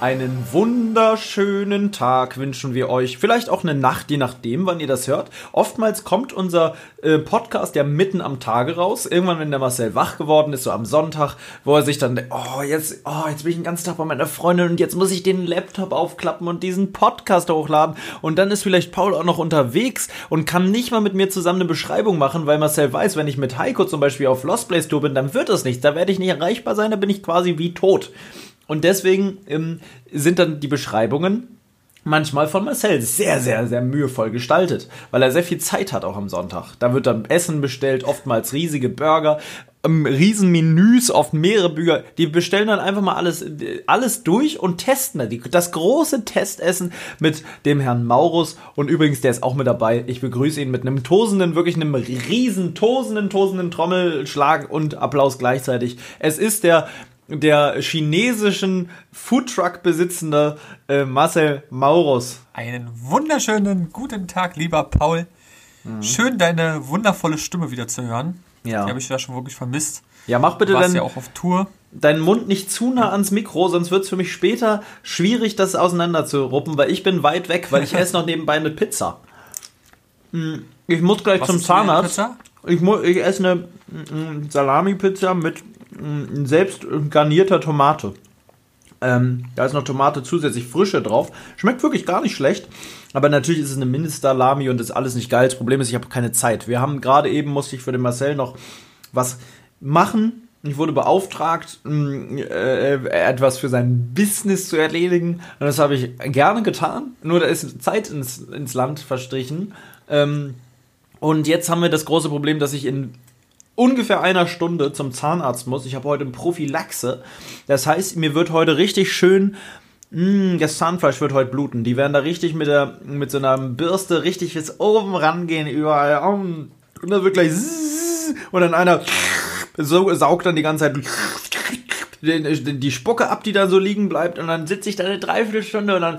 Einen wunderschönen Tag wünschen wir euch. Vielleicht auch eine Nacht, je nachdem, wann ihr das hört. Oftmals kommt unser äh, Podcast ja mitten am Tage raus. Irgendwann, wenn der Marcel wach geworden ist, so am Sonntag, wo er sich dann, denkt, oh, jetzt, oh, jetzt bin ich den ganzen Tag bei meiner Freundin und jetzt muss ich den Laptop aufklappen und diesen Podcast hochladen. Und dann ist vielleicht Paul auch noch unterwegs und kann nicht mal mit mir zusammen eine Beschreibung machen, weil Marcel weiß, wenn ich mit Heiko zum Beispiel auf Lost Place Tour bin, dann wird das nichts. Da werde ich nicht erreichbar sein, da bin ich quasi wie tot. Und deswegen ähm, sind dann die Beschreibungen manchmal von Marcel sehr, sehr, sehr mühevoll gestaltet, weil er sehr viel Zeit hat auch am Sonntag. Da wird dann Essen bestellt, oftmals riesige Burger, ähm, Riesenmenüs, oft mehrere Bücher. Die bestellen dann einfach mal alles, alles durch und testen das große Testessen mit dem Herrn Maurus. Und übrigens, der ist auch mit dabei. Ich begrüße ihn mit einem tosenden, wirklich einem riesen, tosenden, tosenden Trommelschlag und Applaus gleichzeitig. Es ist der der chinesischen Foodtruck besitzende äh, Marcel Maurus. Einen wunderschönen guten Tag, lieber Paul. Mhm. Schön, deine wundervolle Stimme wieder zu hören. Ja. Die habe ich ja schon wirklich vermisst. Ja, mach bitte dann ja auch auf Tour. Deinen Mund nicht zu nah ans Mikro, sonst wird es für mich später schwierig, das auseinander zu ruppen, weil ich bin weit weg, weil ich esse noch nebenbei eine Pizza. Hm, ich muss gleich Was zum Zahnarzt. Ich, ich esse eine mm, Salami-Pizza mit selbst garnierter Tomate. Ähm, da ist noch Tomate zusätzlich frische drauf. Schmeckt wirklich gar nicht schlecht. Aber natürlich ist es eine Mindestalami und ist alles nicht geil. Das Problem ist, ich habe keine Zeit. Wir haben gerade eben, musste ich für den Marcel noch was machen. Ich wurde beauftragt, äh, etwas für sein Business zu erledigen. Und das habe ich gerne getan. Nur da ist Zeit ins, ins Land verstrichen. Ähm, und jetzt haben wir das große Problem, dass ich in ungefähr einer Stunde zum Zahnarzt muss. Ich habe heute Prophylaxe. Das heißt, mir wird heute richtig schön mh, hm, das Zahnfleisch wird heute bluten. Die werden da richtig mit, der, mit so einer Bürste richtig bis oben rangehen, überall. Und dann wird gleich und dann einer so, saugt dann die ganze Zeit die, die Spucke ab, die da so liegen bleibt. Und dann sitze ich da eine Dreiviertelstunde und dann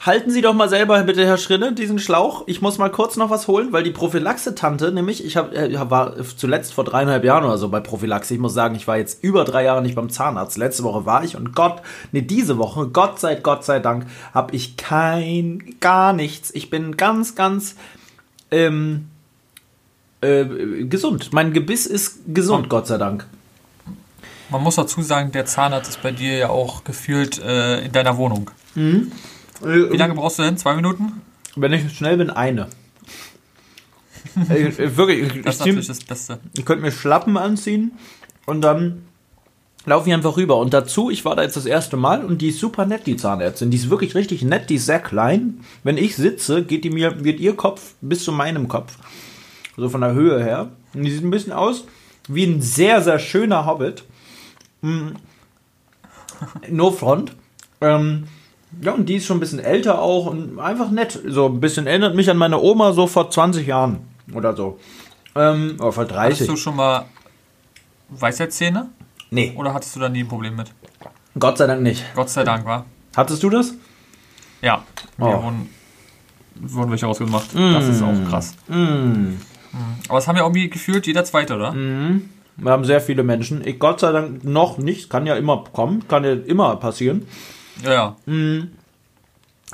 halten Sie doch mal selber bitte, Herr Schrinne, diesen Schlauch. Ich muss mal kurz noch was holen, weil die Prophylaxe-Tante, nämlich, ich hab, äh, war zuletzt vor dreieinhalb Jahren oder so bei Prophylaxe. Ich muss sagen, ich war jetzt über drei Jahre nicht beim Zahnarzt. Letzte Woche war ich und Gott, nee, diese Woche, Gott sei, Gott sei Dank, habe ich kein, gar nichts. Ich bin ganz, ganz, ähm, äh, gesund. Mein Gebiss ist gesund, oh. Gott sei Dank. Man muss dazu sagen, der Zahnarzt ist bei dir ja auch gefühlt äh, in deiner Wohnung. Mhm. Wie lange brauchst du denn? Zwei Minuten? Wenn ich schnell bin, eine. ich, wirklich, ich, das ist natürlich das Beste. Ich könnte mir Schlappen anziehen und dann laufe ich einfach rüber. Und dazu, ich war da jetzt das erste Mal und die ist super nett, die Zahnärztin. Die ist wirklich richtig nett, die ist sehr klein. Wenn ich sitze, geht die mir, geht ihr Kopf bis zu meinem Kopf. So von der Höhe her. Und die sieht ein bisschen aus wie ein sehr, sehr schöner Hobbit. Hm. No front. Ähm, ja, und die ist schon ein bisschen älter auch und einfach nett. So ein bisschen erinnert mich an meine Oma so vor 20 Jahren oder so. Ähm, oder vor 30. Hattest du schon mal Weisheitszähne? Nee. Oder hattest du da nie ein Problem mit? Gott sei Dank nicht. Gott sei Dank, war. Hattest du das? Ja. Wir oh. wurden, wurden welche ausgemacht. Mm. Das ist auch krass. Mm. mm. Aber das haben ja irgendwie gefühlt jeder Zweite, oder? Mm. Wir haben sehr viele Menschen. Ich, Gott sei Dank noch nicht. Kann ja immer kommen. Kann ja immer passieren. Ja. Mhm.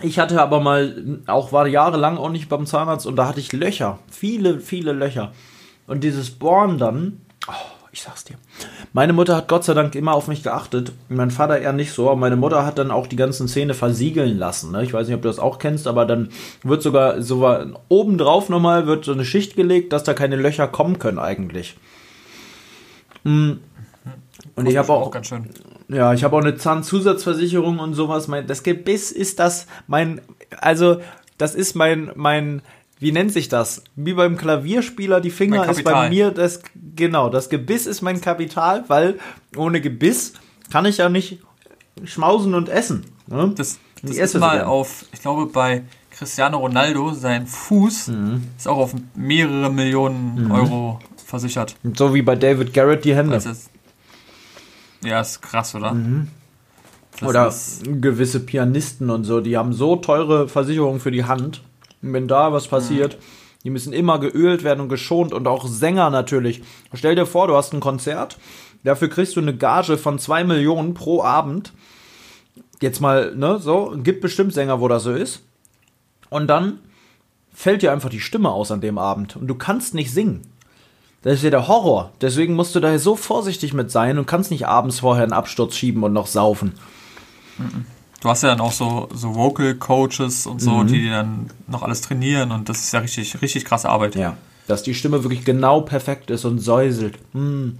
Ich hatte aber mal, auch war jahrelang auch nicht beim Zahnarzt und da hatte ich Löcher. Viele, viele Löcher. Und dieses Bohren dann, oh, ich sag's dir. Meine Mutter hat Gott sei Dank immer auf mich geachtet. Mein Vater eher nicht so. Aber meine Mutter hat dann auch die ganzen Zähne versiegeln lassen. Ne? Ich weiß nicht, ob du das auch kennst, aber dann wird sogar so obendrauf nochmal wird so eine Schicht gelegt, dass da keine Löcher kommen können eigentlich. Mhm. Und ich habe auch, auch ganz schön. Ja, ich habe auch eine Zahnzusatzversicherung und sowas. Mein, das Gebiss ist das mein, also das ist mein, mein, wie nennt sich das? Wie beim Klavierspieler, die Finger ist bei mir das, genau, das Gebiss ist mein Kapital, weil ohne Gebiss kann ich ja nicht schmausen und essen. Ne? Das, das ist mal gern. auf, ich glaube bei Cristiano Ronaldo, sein Fuß mhm. ist auch auf mehrere Millionen mhm. Euro versichert. So wie bei David Garrett die Hände. Ist, ja, ist krass, oder? Mhm. Oder gewisse Pianisten und so, die haben so teure Versicherungen für die Hand. Und wenn da was passiert, mhm. die müssen immer geölt werden und geschont und auch Sänger natürlich. Stell dir vor, du hast ein Konzert, dafür kriegst du eine Gage von zwei Millionen pro Abend. Jetzt mal, ne, so, gibt bestimmt Sänger, wo das so ist. Und dann fällt dir einfach die Stimme aus an dem Abend und du kannst nicht singen. Das ist ja der Horror. Deswegen musst du daher so vorsichtig mit sein und kannst nicht abends vorher einen Absturz schieben und noch saufen. Du hast ja dann auch so, so Vocal Coaches und so, mhm. die dann noch alles trainieren und das ist ja richtig, richtig krasse Arbeit. Ja, dass die Stimme wirklich genau perfekt ist und säuselt. Mhm.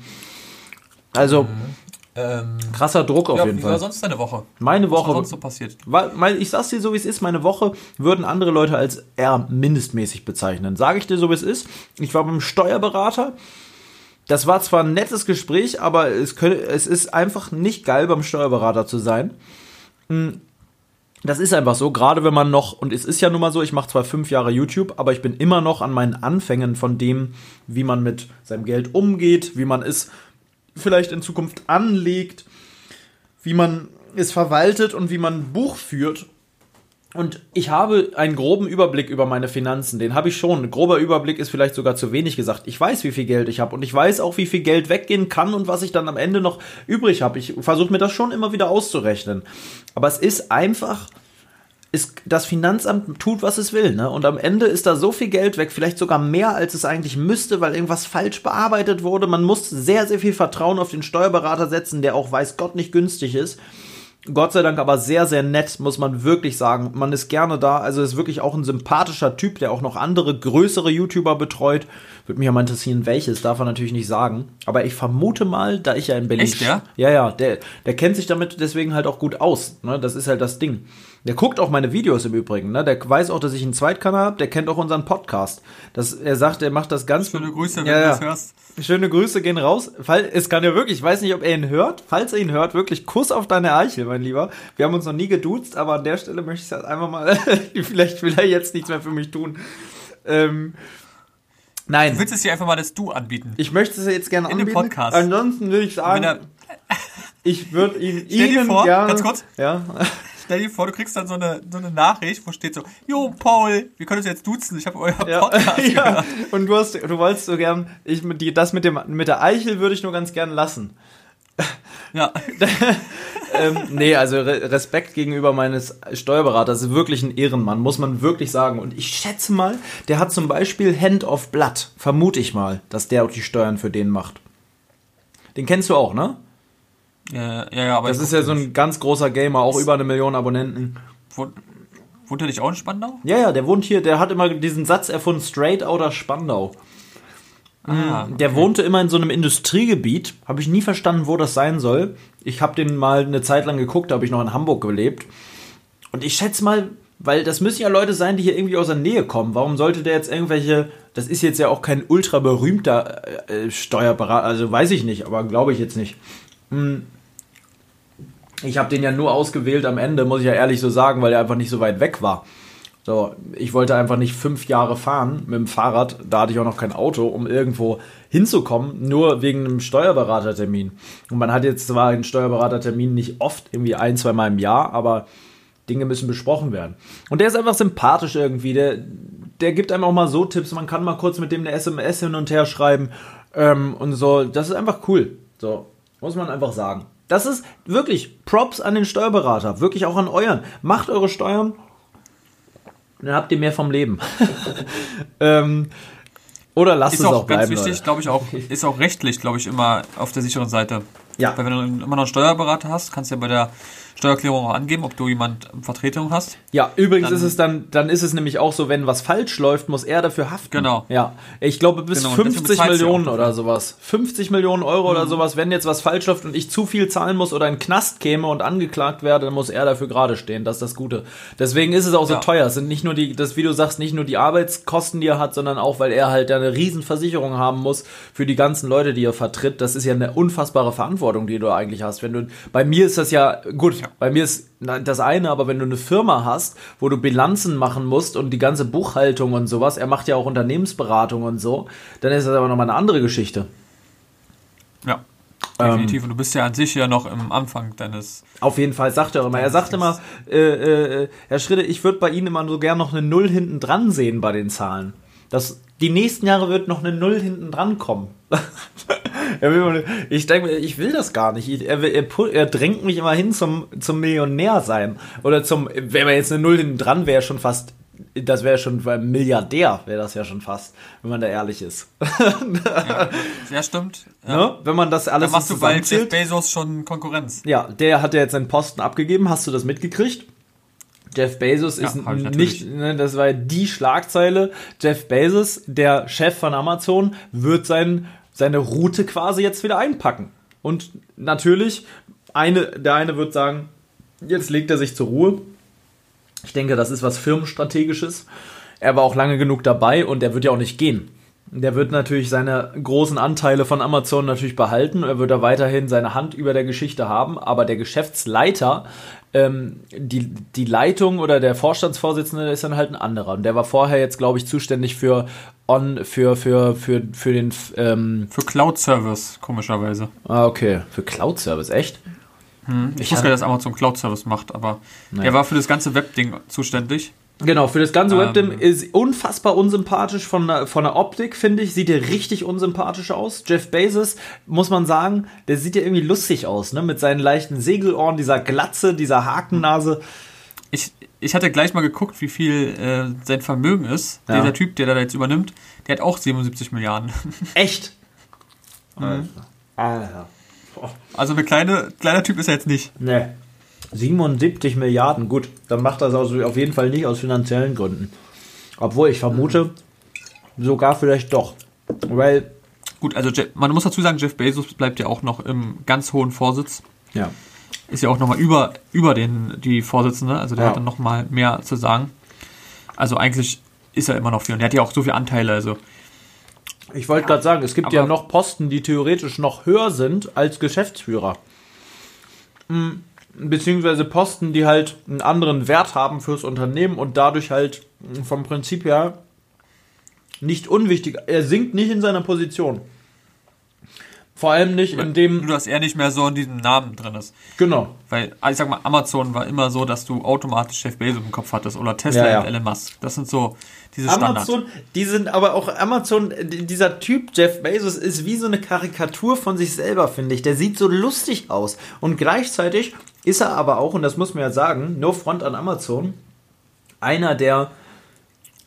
Also, mhm. Ähm, krasser Druck auf ja, jeden wie Fall. Wie war sonst deine Woche? Meine Woche. Was sonst so passiert? Weil, ich sag's dir so, wie es ist, meine Woche würden andere Leute als eher mindestmäßig bezeichnen. Sage ich dir so, wie es ist. Ich war beim Steuerberater. Das war zwar ein nettes Gespräch, aber es, könnte, es ist einfach nicht geil, beim Steuerberater zu sein. Hm, das ist einfach so, gerade wenn man noch, und es ist ja nun mal so, ich mache zwar fünf Jahre YouTube, aber ich bin immer noch an meinen Anfängen von dem, wie man mit seinem Geld umgeht, wie man es vielleicht in Zukunft anlegt, wie man es verwaltet und wie man Buch führt. Und ich habe einen groben Überblick über meine Finanzen. Den habe ich schon. Ein grober Überblick ist vielleicht sogar zu wenig gesagt. Ich weiß, wie viel Geld ich habe und ich weiß auch, wie viel Geld weggehen kann und was ich dann am Ende noch übrig habe. Ich versuche mir das schon immer wieder auszurechnen. Aber es ist einfach ist, das Finanzamt tut, was es will. Ne? Und am Ende ist da so viel Geld weg, vielleicht sogar mehr, als es eigentlich müsste, weil irgendwas falsch bearbeitet wurde. Man muss sehr, sehr viel Vertrauen auf den Steuerberater setzen, der auch weiß Gott nicht günstig ist. Gott sei Dank aber sehr, sehr nett, muss man wirklich sagen. Man ist gerne da. Also ist wirklich auch ein sympathischer Typ, der auch noch andere größere YouTuber betreut. Würde mich ja mal interessieren, welches, darf er natürlich nicht sagen. Aber ich vermute mal, da ich ja in Berlin. Echt, ja? Ja, ja, der, der kennt sich damit deswegen halt auch gut aus. Ne? Das ist halt das Ding. Der guckt auch meine Videos im Übrigen, ne? Der weiß auch, dass ich einen Zweitkanal habe, der kennt auch unseren Podcast. Das, er sagt, er macht das ganz. Schöne Grüße, wenn ja, du das hörst. Schöne Grüße gehen raus. Fall, es kann ja wirklich, ich weiß nicht, ob er ihn hört. Falls er ihn hört, wirklich Kuss auf deine Eichel, mein Lieber. Wir haben uns noch nie geduzt, aber an der Stelle möchte ich es halt einfach mal, vielleicht will er jetzt nichts mehr für mich tun. Ähm, nein. Du willst es dir einfach mal das Du anbieten. Ich möchte es jetzt gerne In anbieten. In dem Podcast. Ansonsten will ich sagen, ich würde ihn Ihnen vor, gerne... Ganz kurz. Ja. Stell dir vor, du kriegst dann so eine, so eine Nachricht, wo steht so, Jo, Paul, wir können uns jetzt duzen, ich habe euer ja, Podcast ja. Gehört. Und du hast, du wolltest so gern, ich, die, das mit dem, mit der Eichel würde ich nur ganz gern lassen. Ja. ähm, nee, also Respekt gegenüber meines Steuerberaters ist wirklich ein Ehrenmann, muss man wirklich sagen. Und ich schätze mal, der hat zum Beispiel Hand of Blood, vermute ich mal, dass der auch die Steuern für den macht. Den kennst du auch, ne? Ja, ja, ja aber. Das ist ja so ein ganz großer Gamer, auch über eine Million Abonnenten. Wohnt, wohnt er nicht auch in Spandau? Ja, ja, der wohnt hier, der hat immer diesen Satz erfunden, straight outer Spandau. Ah, okay. Der wohnte immer in so einem Industriegebiet, habe ich nie verstanden, wo das sein soll. Ich habe den mal eine Zeit lang geguckt, da habe ich noch in Hamburg gelebt. Und ich schätze mal, weil das müssen ja Leute sein, die hier irgendwie aus der Nähe kommen. Warum sollte der jetzt irgendwelche, das ist jetzt ja auch kein ultra berühmter äh, Steuerberater, also weiß ich nicht, aber glaube ich jetzt nicht. Hm. Ich habe den ja nur ausgewählt am Ende, muss ich ja ehrlich so sagen, weil er einfach nicht so weit weg war. So, ich wollte einfach nicht fünf Jahre fahren mit dem Fahrrad, da hatte ich auch noch kein Auto, um irgendwo hinzukommen, nur wegen einem Steuerberatertermin. Und man hat jetzt zwar einen Steuerberatertermin nicht oft, irgendwie ein, zwei Mal im Jahr, aber Dinge müssen besprochen werden. Und der ist einfach sympathisch irgendwie, der, der gibt einem auch mal so Tipps, man kann mal kurz mit dem eine SMS hin und her schreiben ähm, und so, das ist einfach cool. So, muss man einfach sagen. Das ist wirklich Props an den Steuerberater, wirklich auch an euren. Macht eure Steuern, dann habt ihr mehr vom Leben. ähm, oder lasst ist es auch, auch ganz wichtig, glaube ich auch, ist auch rechtlich, glaube ich, immer auf der sicheren Seite. Ja. Weil wenn du immer noch einen Steuerberater hast, kannst du ja bei der Steuererklärung auch angeben, ob du jemand Vertretung hast. Ja, übrigens dann, ist es dann, dann ist es nämlich auch so, wenn was falsch läuft, muss er dafür haften. Genau. Ja. Ich glaube bis genau, 50 Millionen oder sowas. 50 Millionen Euro mhm. oder sowas, wenn jetzt was falsch läuft und ich zu viel zahlen muss oder in den Knast käme und angeklagt werde, dann muss er dafür gerade stehen. Das ist das Gute. Deswegen ist es auch so ja. teuer. Es sind nicht nur die, das, wie du sagst, nicht nur die Arbeitskosten, die er hat, sondern auch, weil er halt eine Riesenversicherung haben muss für die ganzen Leute, die er vertritt. Das ist ja eine unfassbare Verantwortung, die du eigentlich hast. Wenn du, bei mir ist das ja, gut, Ja. Bei mir ist das eine, aber wenn du eine Firma hast, wo du Bilanzen machen musst und die ganze Buchhaltung und sowas, er macht ja auch Unternehmensberatung und so, dann ist das aber nochmal eine andere Geschichte. Ja. Definitiv. Ähm, und du bist ja an sich ja noch im Anfang deines. Auf jeden Fall, sagt er immer. Er sagt immer, äh, äh, Herr Schritte, ich würde bei Ihnen immer so gern noch eine Null hinten dran sehen bei den Zahlen. Das, die nächsten Jahre wird noch eine Null hinten dran kommen. ich denke, ich will das gar nicht. Er, er, er, drängt mich immer hin zum, zum Millionär sein. Oder zum, wenn man jetzt eine Null hinten dran wäre, schon fast das wäre schon beim Milliardär, wäre das ja schon fast, wenn man da ehrlich ist. ja, ja stimmt. Ja. Ne? Wenn man das alles Dann machst du bei Jeff Bezos schon Konkurrenz. Ja, der hat ja jetzt seinen Posten abgegeben. Hast du das mitgekriegt? Jeff Bezos ist ja, nicht, ne, das war die Schlagzeile. Jeff Bezos, der Chef von Amazon, wird sein, seine Route quasi jetzt wieder einpacken. Und natürlich, eine, der eine wird sagen, jetzt legt er sich zur Ruhe ich denke, das ist was Firmenstrategisches. Er war auch lange genug dabei und er wird ja auch nicht gehen. Der wird natürlich seine großen Anteile von Amazon natürlich behalten. Er wird da weiterhin seine Hand über der Geschichte haben. Aber der Geschäftsleiter, ähm, die, die Leitung oder der Vorstandsvorsitzende ist dann halt ein anderer. Und der war vorher jetzt, glaube ich, zuständig für On, für, für, für, für den. Ähm für Cloud Service, komischerweise. Ah, okay. Für Cloud Service, echt? Hm, ich, wusste ja, dass Amazon Cloud Service macht, aber Nein. er war für das ganze Webding zuständig. Genau, für das ganze ähm, ist unfassbar unsympathisch von der, von der Optik, finde ich. Sieht er richtig unsympathisch aus. Jeff Bezos, muss man sagen, der sieht ja irgendwie lustig aus, ne? Mit seinen leichten Segelohren, dieser Glatze, dieser Hakennase. Ich, ich hatte gleich mal geguckt, wie viel äh, sein Vermögen ist. Ja. Dieser Typ, der da jetzt übernimmt, der hat auch 77 Milliarden. Echt? Mhm. Alter. Also ein kleine, kleiner Typ ist er jetzt nicht. Nee. 77 Milliarden, gut. Dann macht das also auf jeden Fall nicht aus finanziellen Gründen. Obwohl ich vermute, sogar vielleicht doch. Weil. Gut, also man muss dazu sagen, Jeff Bezos bleibt ja auch noch im ganz hohen Vorsitz. Ja. Ist ja auch nochmal über, über den, die Vorsitzende, also der ja. hat dann nochmal mehr zu sagen. Also eigentlich ist er immer noch viel. Und er hat ja auch so viele Anteile, also ich wollte gerade sagen, es gibt ja noch Posten, die theoretisch noch höher sind als Geschäftsführer. Hm, beziehungsweise Posten, die halt einen anderen Wert haben fürs Unternehmen und dadurch halt vom Prinzip her nicht unwichtig. Er sinkt nicht in seiner Position. Vor allem nicht in dem. Nur, dass er nicht mehr so in diesem Namen drin ist. Genau. Weil, also ich sag mal, Amazon war immer so, dass du automatisch Jeff Bezos im Kopf hattest oder Tesla ja, ja. und Elon Musk. Das sind so diese Standards. Amazon, die sind aber auch Amazon, dieser Typ Jeff Bezos ist wie so eine Karikatur von sich selber, finde ich. Der sieht so lustig aus. Und gleichzeitig ist er aber auch, und das muss man ja sagen, no front an Amazon, einer der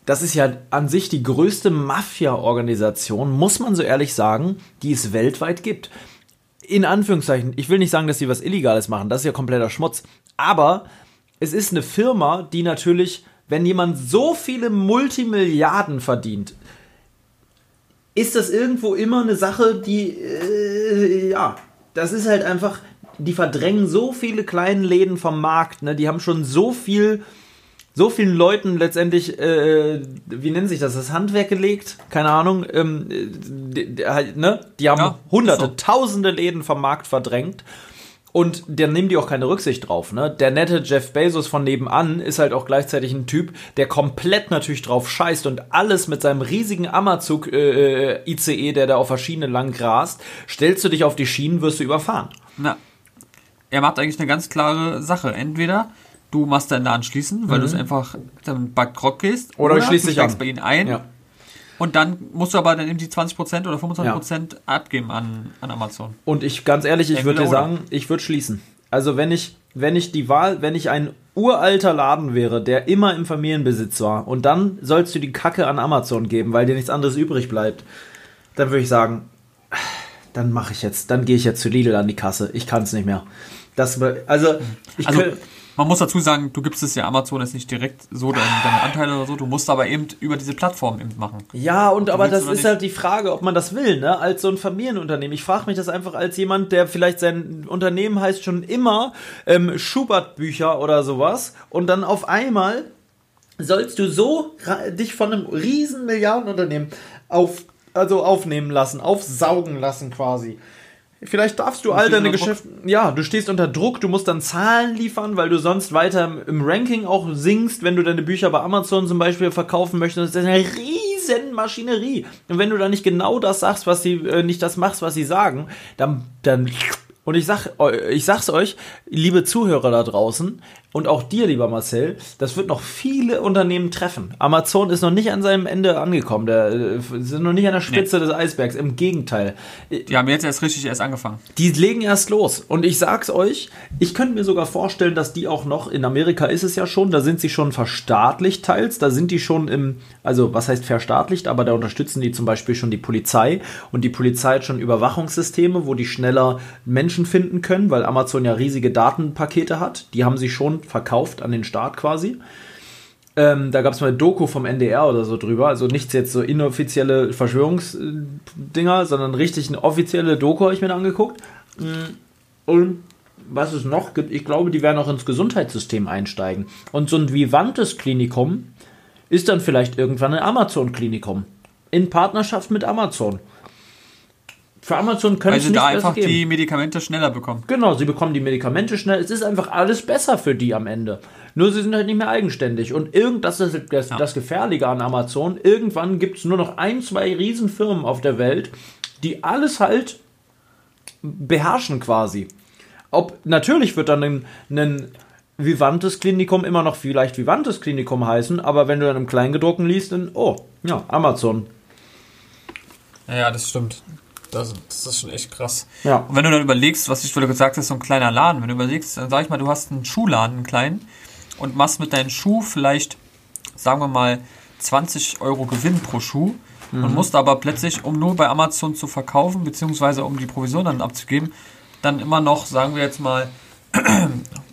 das ist ja an sich die größte Mafia-Organisation, muss man so ehrlich sagen, die es weltweit gibt. In Anführungszeichen, ich will nicht sagen, dass sie was Illegales machen, das ist ja kompletter Schmutz. Aber es ist eine Firma, die natürlich, wenn jemand so viele Multimilliarden verdient, ist das irgendwo immer eine Sache, die, äh, ja, das ist halt einfach, die verdrängen so viele kleine Läden vom Markt, ne? die haben schon so viel so vielen Leuten letztendlich, äh, wie nennt sich das, das Handwerk gelegt? Keine Ahnung. Ähm, die, die, halt, ne? die haben ja, hunderte, so. tausende Läden vom Markt verdrängt. Und der nehmen die auch keine Rücksicht drauf. Ne? Der nette Jeff Bezos von nebenan ist halt auch gleichzeitig ein Typ, der komplett natürlich drauf scheißt und alles mit seinem riesigen Ammerzug äh, ICE, der da auf verschiedenen lang grast, stellst du dich auf die Schienen, wirst du überfahren. Na, er macht eigentlich eine ganz klare Sache. Entweder du machst dann da anschließen, weil mhm. du es einfach dann bei Krog gehst. Oder, oder du schließt dich an. bei ihnen ein. Ja. Und dann musst du aber dann eben die 20% oder 25% ja. abgeben an, an Amazon. Und ich, ganz ehrlich, ich würde dir sagen, ich würde schließen. Also wenn ich, wenn ich die Wahl, wenn ich ein uralter Laden wäre, der immer im Familienbesitz war, und dann sollst du die Kacke an Amazon geben, weil dir nichts anderes übrig bleibt, dann würde ich sagen, dann mache ich jetzt, dann gehe ich jetzt zu Lidl an die Kasse. Ich kann es nicht mehr. Das, also, ich also, könnte, man muss dazu sagen, du gibst es ja Amazon jetzt nicht direkt so deine, deine Anteile oder so, du musst aber eben über diese Plattform eben machen. Ja, und aber das ist nicht? halt die Frage, ob man das will, ne? Als so ein Familienunternehmen. Ich frage mich das einfach als jemand, der vielleicht sein Unternehmen heißt schon immer ähm, Schubert-Bücher oder sowas und dann auf einmal sollst du so dich von einem riesen Milliardenunternehmen auf, also aufnehmen lassen, aufsaugen lassen quasi. Vielleicht darfst du all deine Geschäfte. Ja, du stehst unter Druck, du musst dann Zahlen liefern, weil du sonst weiter im Ranking auch sinkst, wenn du deine Bücher bei Amazon zum Beispiel verkaufen möchtest. Das ist eine riesen Maschinerie. Und wenn du dann nicht genau das sagst, was sie, äh, nicht das machst, was sie sagen, dann, dann und ich sag, ich sag's euch, liebe Zuhörer da draußen und auch dir, lieber Marcel, das wird noch viele Unternehmen treffen. Amazon ist noch nicht an seinem Ende angekommen. Der äh, sind noch nicht an der Spitze nee. des Eisbergs. Im Gegenteil. Die haben jetzt erst richtig erst angefangen. Die legen erst los. Und ich sag's euch, ich könnte mir sogar vorstellen, dass die auch noch, in Amerika ist es ja schon, da sind sie schon verstaatlicht teils, da sind die schon im, also was heißt verstaatlicht, aber da unterstützen die zum Beispiel schon die Polizei und die Polizei hat schon Überwachungssysteme, wo die schneller Menschen finden können, weil Amazon ja riesige Datenpakete hat. Die haben sie schon verkauft an den Staat quasi. Ähm, da gab es mal eine Doku vom NDR oder so drüber. Also nichts jetzt so inoffizielle Verschwörungsdinger, sondern richtig eine offizielle Doku habe ich mir angeguckt. Mm, und was es noch gibt, ich glaube, die werden auch ins Gesundheitssystem einsteigen. Und so ein Vivantes Klinikum ist dann vielleicht irgendwann ein Amazon-Klinikum. In Partnerschaft mit Amazon. Für Amazon können Weil sie da einfach die Medikamente schneller bekommen. Genau, sie bekommen die Medikamente schnell. Es ist einfach alles besser für die am Ende. Nur sie sind halt nicht mehr eigenständig. Und irgend, das ist das, ja. das Gefährliche an Amazon. Irgendwann gibt es nur noch ein, zwei Riesenfirmen auf der Welt, die alles halt beherrschen quasi. Ob, natürlich wird dann ein, ein Vivantes Klinikum immer noch vielleicht Vivantes Klinikum heißen, aber wenn du dann im Kleingedruckten liest, dann, oh, ja, Amazon. Ja, das stimmt. Das, das, ist schon echt krass. Ja. Und wenn du dann überlegst, was ich vorhin gesagt habe, so ein kleiner Laden, wenn du überlegst, dann sag ich mal, du hast einen Schuhladen, einen kleinen, und machst mit deinem Schuh vielleicht, sagen wir mal, 20 Euro Gewinn pro Schuh mhm. und musst aber plötzlich, um nur bei Amazon zu verkaufen, beziehungsweise um die Provision dann abzugeben, dann immer noch, sagen wir jetzt mal,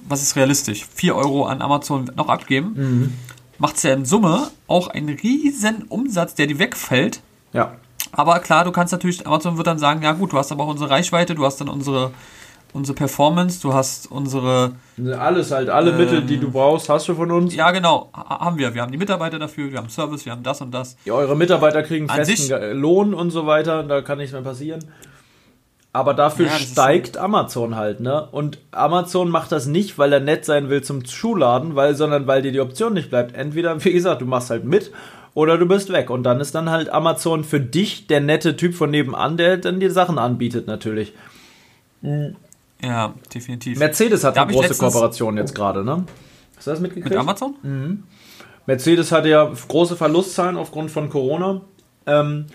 was ist realistisch, 4 Euro an Amazon noch abgeben, mhm. macht es ja in Summe auch einen riesen Umsatz, der dir wegfällt. Ja. Aber klar, du kannst natürlich, Amazon wird dann sagen, ja gut, du hast aber auch unsere Reichweite, du hast dann unsere, unsere Performance, du hast unsere... Alles halt, alle ähm, Mittel, die du brauchst, hast du von uns. Ja, genau, haben wir. Wir haben die Mitarbeiter dafür, wir haben Service, wir haben das und das. Ja, eure Mitarbeiter kriegen An festen sich, Lohn und so weiter, da kann nichts mehr passieren. Aber dafür ja, steigt Amazon halt, ne? Und Amazon macht das nicht, weil er nett sein will zum Schuhladen, weil, sondern weil dir die Option nicht bleibt. Entweder, wie gesagt, du machst halt mit oder du bist weg. Und dann ist dann halt Amazon für dich der nette Typ von nebenan, der dann dir Sachen anbietet, natürlich. Ja, definitiv. Mercedes hat da eine große Kooperation jetzt gerade, ne? Hast du das mitgekriegt? Mit Amazon? Mhm. Mercedes hatte ja große Verlustzahlen aufgrund von Corona. Ähm,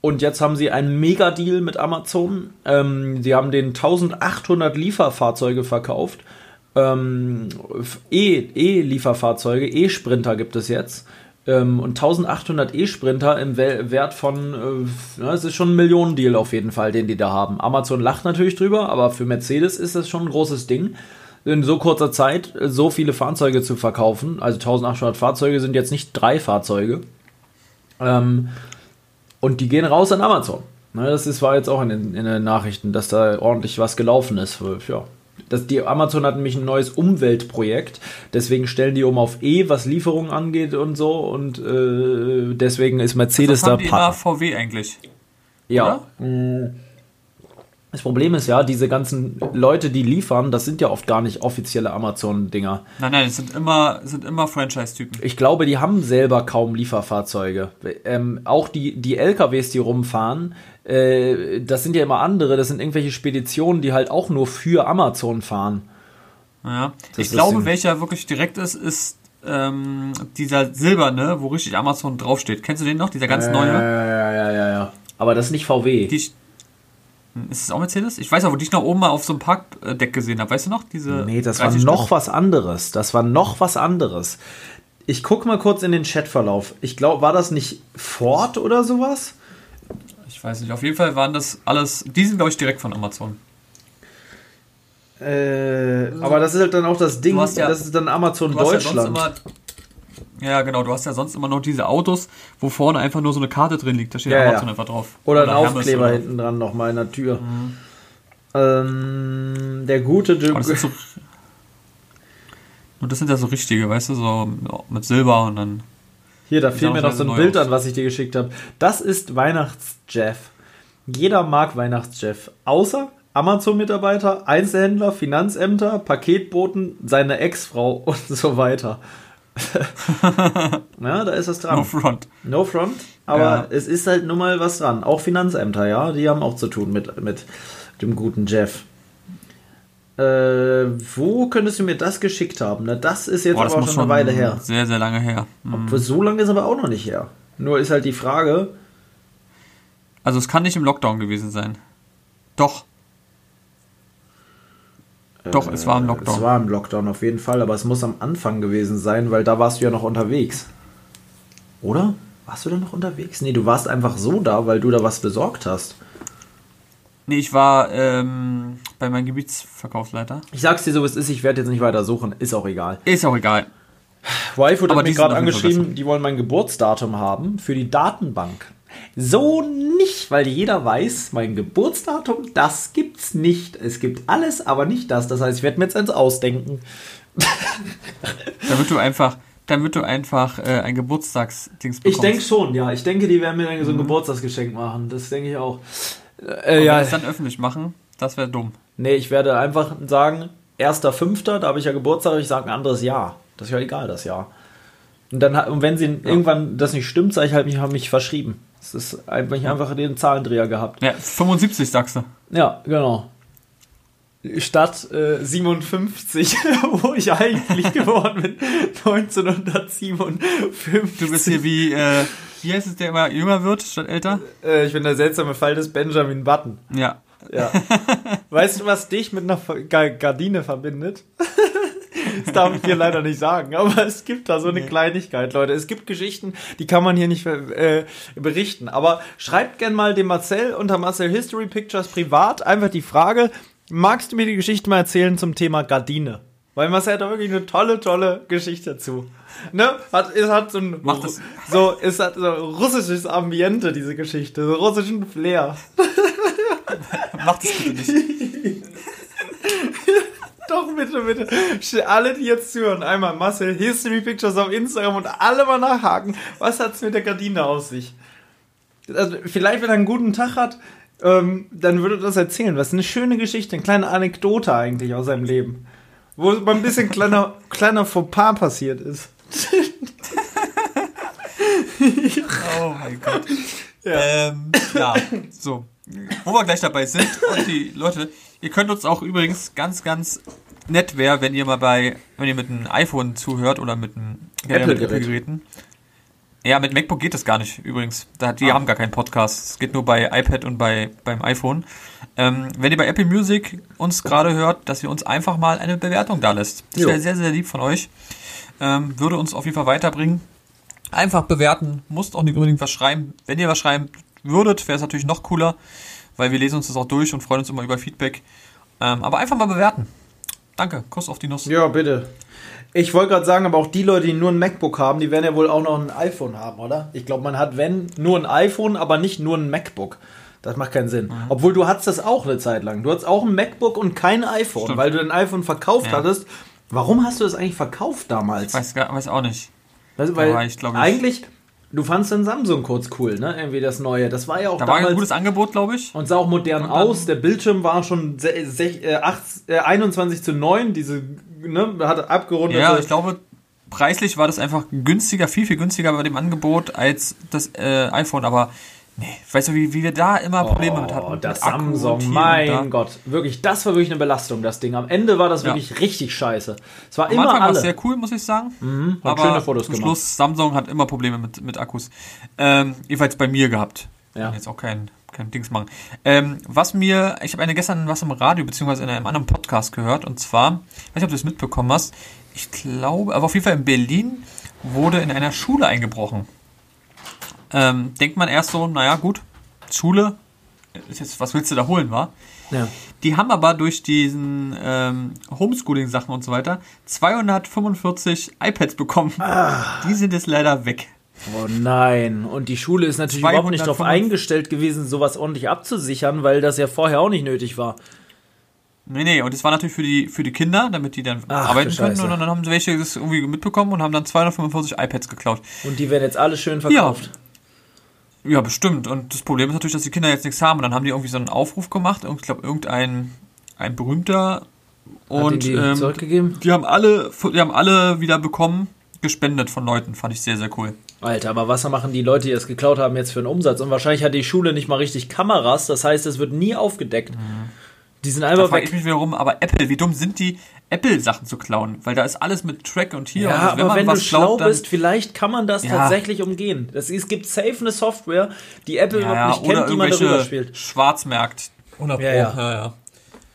und jetzt haben sie einen Mega-Deal mit Amazon. Ähm, sie haben den 1800 Lieferfahrzeuge verkauft. Ähm, E-Lieferfahrzeuge, e E-Sprinter gibt es jetzt. Ähm, und 1800 E-Sprinter im Wert von, äh, es ist schon ein Millionendeal auf jeden Fall, den die da haben. Amazon lacht natürlich drüber, aber für Mercedes ist das schon ein großes Ding. In so kurzer Zeit äh, so viele Fahrzeuge zu verkaufen, also 1800 Fahrzeuge sind jetzt nicht drei Fahrzeuge. Ähm, und die gehen raus an Amazon. Ne, das ist, war jetzt auch in den, in den Nachrichten, dass da ordentlich was gelaufen ist. Ja, das, die Amazon hat nämlich ein neues Umweltprojekt, deswegen stellen die um auf E, was Lieferungen angeht und so und äh, deswegen ist Mercedes das haben da. Die VW eigentlich. Ja. Oder? Das Problem ist ja, diese ganzen Leute, die liefern, das sind ja oft gar nicht offizielle Amazon-Dinger. Nein, nein, es sind immer, sind immer Franchise-Typen. Ich glaube, die haben selber kaum Lieferfahrzeuge. Ähm, auch die, die LKWs, die rumfahren, äh, das sind ja immer andere, das sind irgendwelche Speditionen, die halt auch nur für Amazon fahren. Ja, das ich glaube, welcher wirklich direkt ist, ist ähm, dieser silberne, wo richtig Amazon draufsteht. Kennst du den noch? Dieser ganz äh, neue? Ja, ja, ja, ja, ja. Aber das ist nicht VW. Die, ist es auch Mercedes? Ich weiß auch, wo ich noch oben mal auf so einem Parkdeck gesehen habe. Weißt du noch? Diese nee, das war noch Stück? was anderes. Das war noch was anderes. Ich gucke mal kurz in den Chatverlauf. Ich glaube, war das nicht Ford oder sowas? Ich weiß nicht. Auf jeden Fall waren das alles. Die sind, glaube ich, direkt von Amazon. Äh, aber das ist halt dann auch das Ding. Ja, das ist dann Amazon Deutschland. Ja ja, genau. Du hast ja sonst immer noch diese Autos, wo vorne einfach nur so eine Karte drin liegt. Da steht ja, Amazon ja. einfach drauf. Oder, oder ein Aufkleber oder... hinten dran nochmal in der Tür. Mhm. Ähm, der gute Dirk. So, und das sind ja so richtige, weißt du, so mit Silber und dann. Hier, da fiel mir noch so ein Bild aus. an, was ich dir geschickt habe. Das ist Weihnachts-Jeff. Jeder mag Weihnachts-Jeff. Außer Amazon-Mitarbeiter, Einzelhändler, Finanzämter, Paketboten, seine Ex-Frau und so weiter. ja, da ist es dran. No front. No front, aber ja. es ist halt nun mal was dran. Auch Finanzämter, ja, die haben auch zu tun mit, mit dem guten Jeff. Äh, wo könntest du mir das geschickt haben? Na, das ist jetzt Boah, das aber schon eine Weile her. Sehr, sehr lange her. Mhm. So lange ist aber auch noch nicht her. Nur ist halt die Frage. Also es kann nicht im Lockdown gewesen sein. Doch. Doch, äh, es war im Lockdown. Es war im Lockdown auf jeden Fall, aber es muss am Anfang gewesen sein, weil da warst du ja noch unterwegs. Oder? Warst du da noch unterwegs? Nee, du warst einfach so da, weil du da was besorgt hast. Nee, ich war ähm, bei meinem Gebietsverkaufsleiter. Ich sag's dir so, wie es ist, ich werde jetzt nicht weiter suchen. Ist auch egal. Ist auch egal. Wife hat mir gerade angeschrieben, die wollen mein Geburtsdatum haben für die Datenbank. So nicht, weil jeder weiß, mein Geburtsdatum, das gibt's nicht. Es gibt alles, aber nicht das. Das heißt, ich werde mir jetzt eins ausdenken. damit du einfach, damit du einfach äh, ein Geburtstagsdings bekommst. Ich denke schon, ja. Ich denke, die werden mir dann so ein mhm. Geburtstagsgeschenk machen. Das denke ich auch. Äh, ja. es dann öffentlich machen, das wäre dumm. Nee, ich werde einfach sagen, 1.5., da habe ich ja Geburtstag, ich sage ein anderes Jahr. Das ist ja egal, das Jahr. Und dann, und wenn sie ja. irgendwann das nicht stimmt, sage ich halt, ich habe mich verschrieben. Es ist einfach, einfach den Zahlendreher gehabt. Ja, 75 sagst du. Ja, genau. Statt äh, 57, wo ich eigentlich geworden bin, 1957. Du bist hier wie, äh, wie heißt es, der immer jünger wird statt älter? Äh, ich bin der seltsame Fall des Benjamin Button. Ja. Ja. weißt du, was dich mit einer Gardine verbindet? Das darf ich hier leider nicht sagen, aber es gibt da so eine. Kleinigkeit, Leute. Es gibt Geschichten, die kann man hier nicht äh, berichten. Aber schreibt gern mal dem Marcel unter Marcel History Pictures privat einfach die Frage, magst du mir die Geschichte mal erzählen zum Thema Gardine? Weil Marcel hat da wirklich eine tolle, tolle Geschichte dazu. Ne? Hat, es hat so ein Macht das. so, es hat so russisches Ambiente, diese Geschichte, so russischen Flair. Macht es bitte nicht. Doch, bitte, bitte. Alle, die jetzt zuhören, einmal Marcel History Pictures auf Instagram und alle mal nachhaken. Was hat es mit der Gardine aus sich? Also, vielleicht, wenn er einen guten Tag hat, ähm, dann würde er das erzählen. Was eine schöne Geschichte, eine kleine Anekdote eigentlich aus seinem Leben. Wo mal ein bisschen kleiner, kleiner Fauxpas passiert ist. oh mein Gott. Ja. Ähm, ja, so. Wo wir gleich dabei sind und die Leute, ihr könnt uns auch übrigens ganz, ganz nett wäre, wenn ihr mal bei, wenn ihr mit einem iPhone zuhört oder mit einem Apple-Geräten. Ja, mit MacBook geht das gar nicht übrigens. die ah. haben gar keinen Podcast. Es geht nur bei iPad und bei, beim iPhone. Ähm, wenn ihr bei Apple Music uns gerade hört, dass ihr uns einfach mal eine Bewertung da lässt. Das wäre sehr, sehr lieb von euch. Ähm, würde uns auf jeden Fall weiterbringen. Einfach bewerten, musst auch nicht unbedingt was schreiben. Wenn ihr was schreiben würdet, wäre es natürlich noch cooler, weil wir lesen uns das auch durch und freuen uns immer über Feedback. Ähm, aber einfach mal bewerten. Danke, Kuss auf die Nuss. Ja, bitte. Ich wollte gerade sagen, aber auch die Leute, die nur ein MacBook haben, die werden ja wohl auch noch ein iPhone haben, oder? Ich glaube, man hat, wenn, nur ein iPhone, aber nicht nur ein MacBook. Das macht keinen Sinn. Mhm. Obwohl du hattest das auch eine Zeit lang. Du hattest auch ein MacBook und kein iPhone, Stimmt. weil du dein iPhone verkauft ja. hattest. Warum hast du das eigentlich verkauft damals? Ich weiß, weiß auch nicht. Also, weil ich, ich, eigentlich, Du fandst den Samsung kurz cool, ne? Irgendwie das neue. Das war ja auch da damals. war ein gutes Angebot, glaube ich. Und sah auch modern aus. Der Bildschirm war schon 6, äh, 8, äh, 21 zu 9. Diese, ne? Hat abgerundet. Ja, ich glaube, preislich war das einfach günstiger, viel, viel günstiger bei dem Angebot als das äh, iPhone. Aber Nee, weißt du, wie, wie wir da immer Probleme oh, mit hatten? Das mit Samsung, mein Gott. Wirklich, das war wirklich eine Belastung, das Ding. Am Ende war das wirklich ja. richtig scheiße. Es war Am immer Anfang alle. war sehr cool, muss ich sagen. Mhm, aber schöne Fotos zum gemacht. Schluss, Samsung hat immer Probleme mit, mit Akkus. Ähm, jedenfalls bei mir gehabt. Ja. Jetzt auch kein, kein Dings machen. Ähm, was mir, ich habe eine gestern was im Radio beziehungsweise in einem anderen Podcast gehört und zwar, ich weiß nicht, ob du es mitbekommen hast, ich glaube, aber auf jeden Fall in Berlin wurde in einer Schule eingebrochen ähm, denkt man erst so, naja, gut, Schule, jetzt, was willst du da holen, war? Ja. Die haben aber durch diesen ähm, Homeschooling-Sachen und so weiter 245 iPads bekommen. Ah. Die sind jetzt leider weg. Oh nein. Und die Schule ist natürlich überhaupt nicht darauf eingestellt gewesen, sowas ordentlich abzusichern, weil das ja vorher auch nicht nötig war. Nee, nee, und das war natürlich für die, für die Kinder, damit die dann Ach, arbeiten können. Und dann haben sie welche das irgendwie mitbekommen und haben dann 245 iPads geklaut. Und die werden jetzt alle schön verkauft. Ja. Ja, bestimmt. Und das Problem ist natürlich, dass die Kinder jetzt nichts haben. Und dann haben die irgendwie so einen Aufruf gemacht. Ich glaube, irgendein ein berühmter. Und die, ähm, zurückgegeben? die haben alle, die haben alle wieder bekommen, gespendet von Leuten. Fand ich sehr, sehr cool. Alter, aber was machen die Leute, die es geklaut haben, jetzt für einen Umsatz? Und wahrscheinlich hat die Schule nicht mal richtig Kameras. Das heißt, es wird nie aufgedeckt. Mhm. Die sind einfach da weg. ich mich wiederum, aber Apple, wie dumm sind die, Apple-Sachen zu klauen? Weil da ist alles mit Track und hier. Ja, und wenn aber wenn du schlau klaut, bist, vielleicht kann man das ja. tatsächlich umgehen. Das, es gibt safe eine Software, die Apple ja, überhaupt nicht kennt, die man darüber spielt. Schwarzmarkt. 100 ja, ja. ja, ja.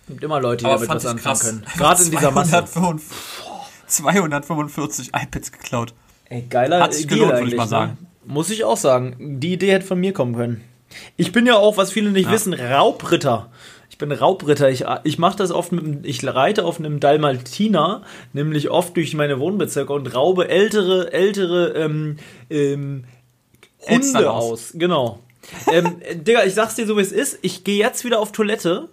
Gibt immer Leute, die aber damit was anfangen können. Gerade in dieser Masse. 245 iPads geklaut. Ey, geiler Hat sich gelohnt, würde ich mal sagen. Ne? Muss ich auch sagen. Die Idee hätte von mir kommen können. Ich bin ja auch, was viele nicht wissen, Raubritter. Ich bin Raubritter. Ich, ich mache das oft mit, ich reite auf einem Dalmatiner, nämlich oft durch meine Wohnbezirke und raube ältere, ältere ähm, ähm, Hunde aus. Genau. ähm, Digga, ich sag's dir so, wie es ist. Ich gehe jetzt wieder auf Toilette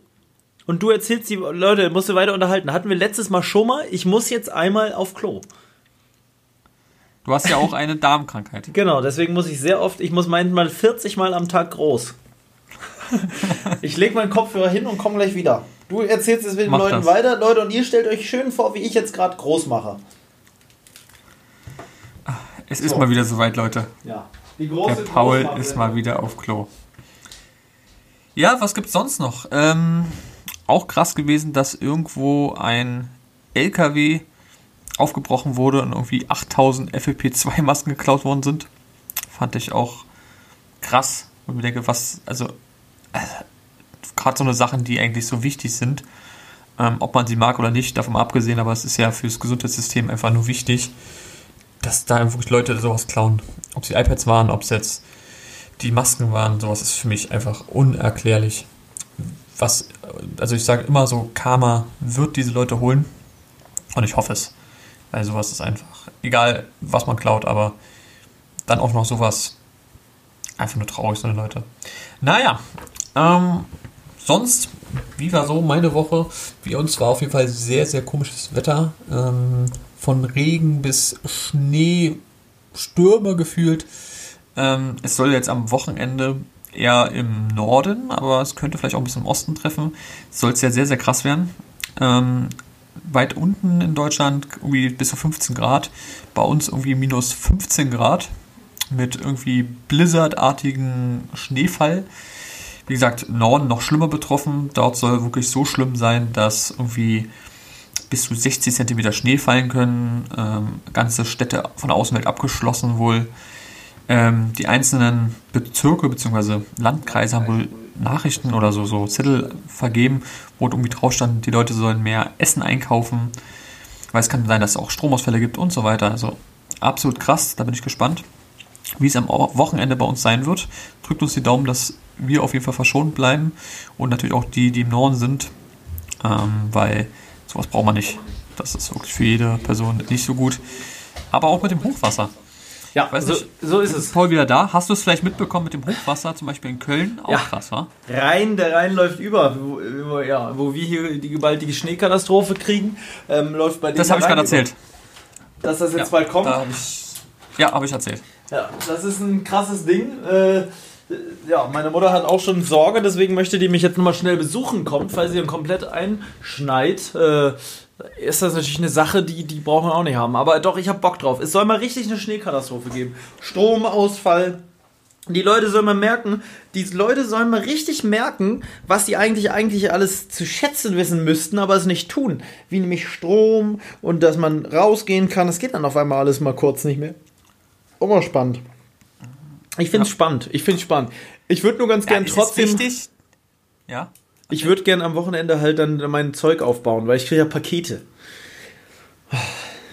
und du erzählst die Leute, musst du weiter unterhalten. Hatten wir letztes Mal schon mal. Ich muss jetzt einmal auf Klo. Du hast ja auch eine Darmkrankheit. genau, deswegen muss ich sehr oft, ich muss manchmal 40 Mal am Tag groß. ich lege meinen Kopfhörer hin und komme gleich wieder. Du erzählst es mit den Leuten das. weiter, Leute, und ihr stellt euch schön vor, wie ich jetzt gerade groß mache. Es so. ist mal wieder soweit, Leute. Ja. Der Paul ist mal wieder auf Klo. Ja, was gibt's sonst noch? Ähm, auch krass gewesen, dass irgendwo ein LKW aufgebrochen wurde und irgendwie 8000 FFP2-Masken geklaut worden sind. Fand ich auch krass. Und ich denke, was, also, äh, gerade so eine Sachen, die eigentlich so wichtig sind, ähm, ob man sie mag oder nicht, davon abgesehen, aber es ist ja fürs Gesundheitssystem einfach nur wichtig, dass da wirklich Leute sowas klauen. Ob sie iPads waren, ob es jetzt die Masken waren, sowas ist für mich einfach unerklärlich. Was, also ich sage immer so, Karma wird diese Leute holen und ich hoffe es. Weil sowas ist einfach, egal was man klaut, aber dann auch noch sowas einfach nur traurig, so eine Leute. Naja, ähm, sonst, wie war so meine Woche? Wie uns war auf jeden Fall sehr, sehr komisches Wetter. Ähm, von Regen bis Schnee, Stürme gefühlt. Ähm, es soll jetzt am Wochenende eher im Norden, aber es könnte vielleicht auch ein bisschen im Osten treffen. Soll es ja sehr, sehr krass werden. Ähm, weit unten in Deutschland irgendwie bis zu 15 Grad, bei uns irgendwie minus 15 Grad mit irgendwie Blizzard-artigen Schneefall. Wie gesagt, Norden noch schlimmer betroffen. Dort soll wirklich so schlimm sein, dass irgendwie bis zu 60 cm Schnee fallen können. Ähm, ganze Städte von der Außenwelt abgeschlossen wohl. Ähm, die einzelnen Bezirke bzw. Landkreise haben wohl Nachrichten oder so, so Zettel vergeben, wo irgendwie drauf stand, die Leute sollen mehr Essen einkaufen, weil es kann sein, dass es auch Stromausfälle gibt und so weiter. Also absolut krass, da bin ich gespannt, wie es am Wochenende bei uns sein wird. Drückt uns die Daumen, dass wir auf jeden Fall verschont bleiben und natürlich auch die, die im Norden sind, ähm, weil sowas braucht man nicht. Das ist wirklich für jede Person nicht so gut. Aber auch mit dem Hochwasser. Ja, so, nicht, so ist es. Paul wieder da. Hast du es vielleicht mitbekommen mit dem Hochwasser, zum Beispiel in Köln? Auch ja. krass, wa? Rhein, der Rhein läuft über. Wo, ja, wo wir hier die gewaltige Schneekatastrophe kriegen, ähm, läuft bei denen. Das habe ich gerade erzählt. Dass das jetzt ja, bald kommt. Hab ich, ja, habe ich erzählt. Ja, das ist ein krasses Ding. Äh, ja, meine Mutter hat auch schon Sorge, deswegen möchte die mich jetzt nochmal schnell besuchen kommen, falls sie dann komplett einschneit. Äh, ist das natürlich eine Sache, die, die brauchen wir auch nicht haben. Aber doch, ich habe Bock drauf. Es soll mal richtig eine Schneekatastrophe geben. Stromausfall. Die Leute sollen mal merken, die Leute sollen mal richtig merken, was sie eigentlich eigentlich alles zu schätzen wissen müssten, aber es nicht tun. Wie nämlich Strom und dass man rausgehen kann. Das geht dann auf einmal alles mal kurz nicht mehr. Auch mal spannend. Ich finde es ja. spannend. Ich finde es spannend. Ich würde nur ganz ja, gern trotzdem. Wichtig? Ja. Ich würde gerne am Wochenende halt dann mein Zeug aufbauen, weil ich kriege ja Pakete.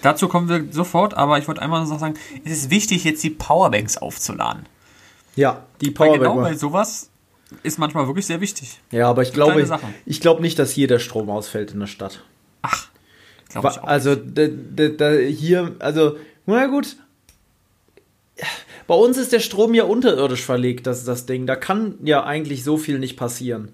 Dazu kommen wir sofort, aber ich wollte einmal noch sagen, es ist wichtig, jetzt die Powerbanks aufzuladen. Ja, die Powerbanks. Genau, weil sowas ist manchmal wirklich sehr wichtig. Ja, aber ich glaube, ich, ich glaube nicht, dass hier der Strom ausfällt in der Stadt. Ach, glaube ich auch. Also, da, da, da hier, also, na gut. Bei uns ist der Strom ja unterirdisch verlegt, das ist das Ding. Da kann ja eigentlich so viel nicht passieren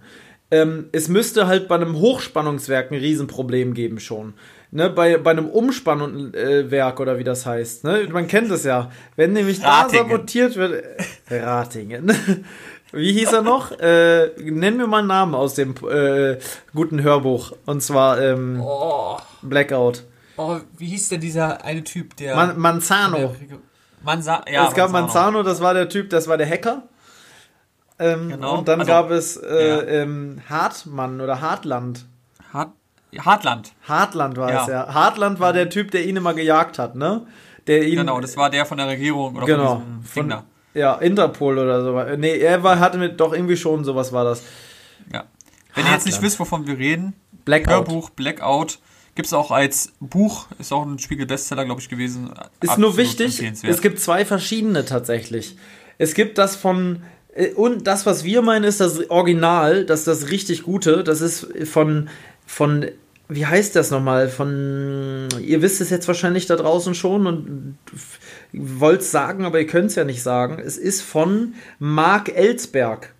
ähm, es müsste halt bei einem Hochspannungswerk ein Riesenproblem geben schon. Ne, bei, bei einem Umspannungswerk oder wie das heißt. Ne? Man kennt es ja. Wenn nämlich Ratingen. da sabotiert wird. Ratingen. Wie hieß er noch? Äh, nenn mir mal einen Namen aus dem äh, guten Hörbuch. Und zwar ähm, oh. Blackout. Oh, wie hieß denn dieser eine Typ, der. Man Manzano. Manza ja, es gab Manzano. Manzano, das war der Typ, das war der Hacker. Ähm, genau. Und dann also, gab es äh, ja. ähm, Hartmann oder Hartland. Hart, Hartland. Hartland war ja. es, ja. Hartland war der Typ, der ihn immer gejagt hat, ne? Der ihn, genau, das war der von der Regierung oder genau, von, von Ja, Interpol oder so. Nee, er war, hatte mit, doch irgendwie schon sowas war das. Ja. Wenn Hartland. ihr jetzt nicht wisst, wovon wir reden, Blackout. Hörbuch, Blackout, Gibt es auch als Buch, ist auch ein Spiegel-Bestseller, glaube ich, gewesen. Ist nur wichtig, es gibt zwei verschiedene tatsächlich. Es gibt das von, äh, und das, was wir meinen, ist das Original, das ist das richtig Gute. Das ist von, von wie heißt das nochmal? Von, ihr wisst es jetzt wahrscheinlich da draußen schon und wollt es sagen, aber ihr könnt es ja nicht sagen. Es ist von Mark Ellsberg.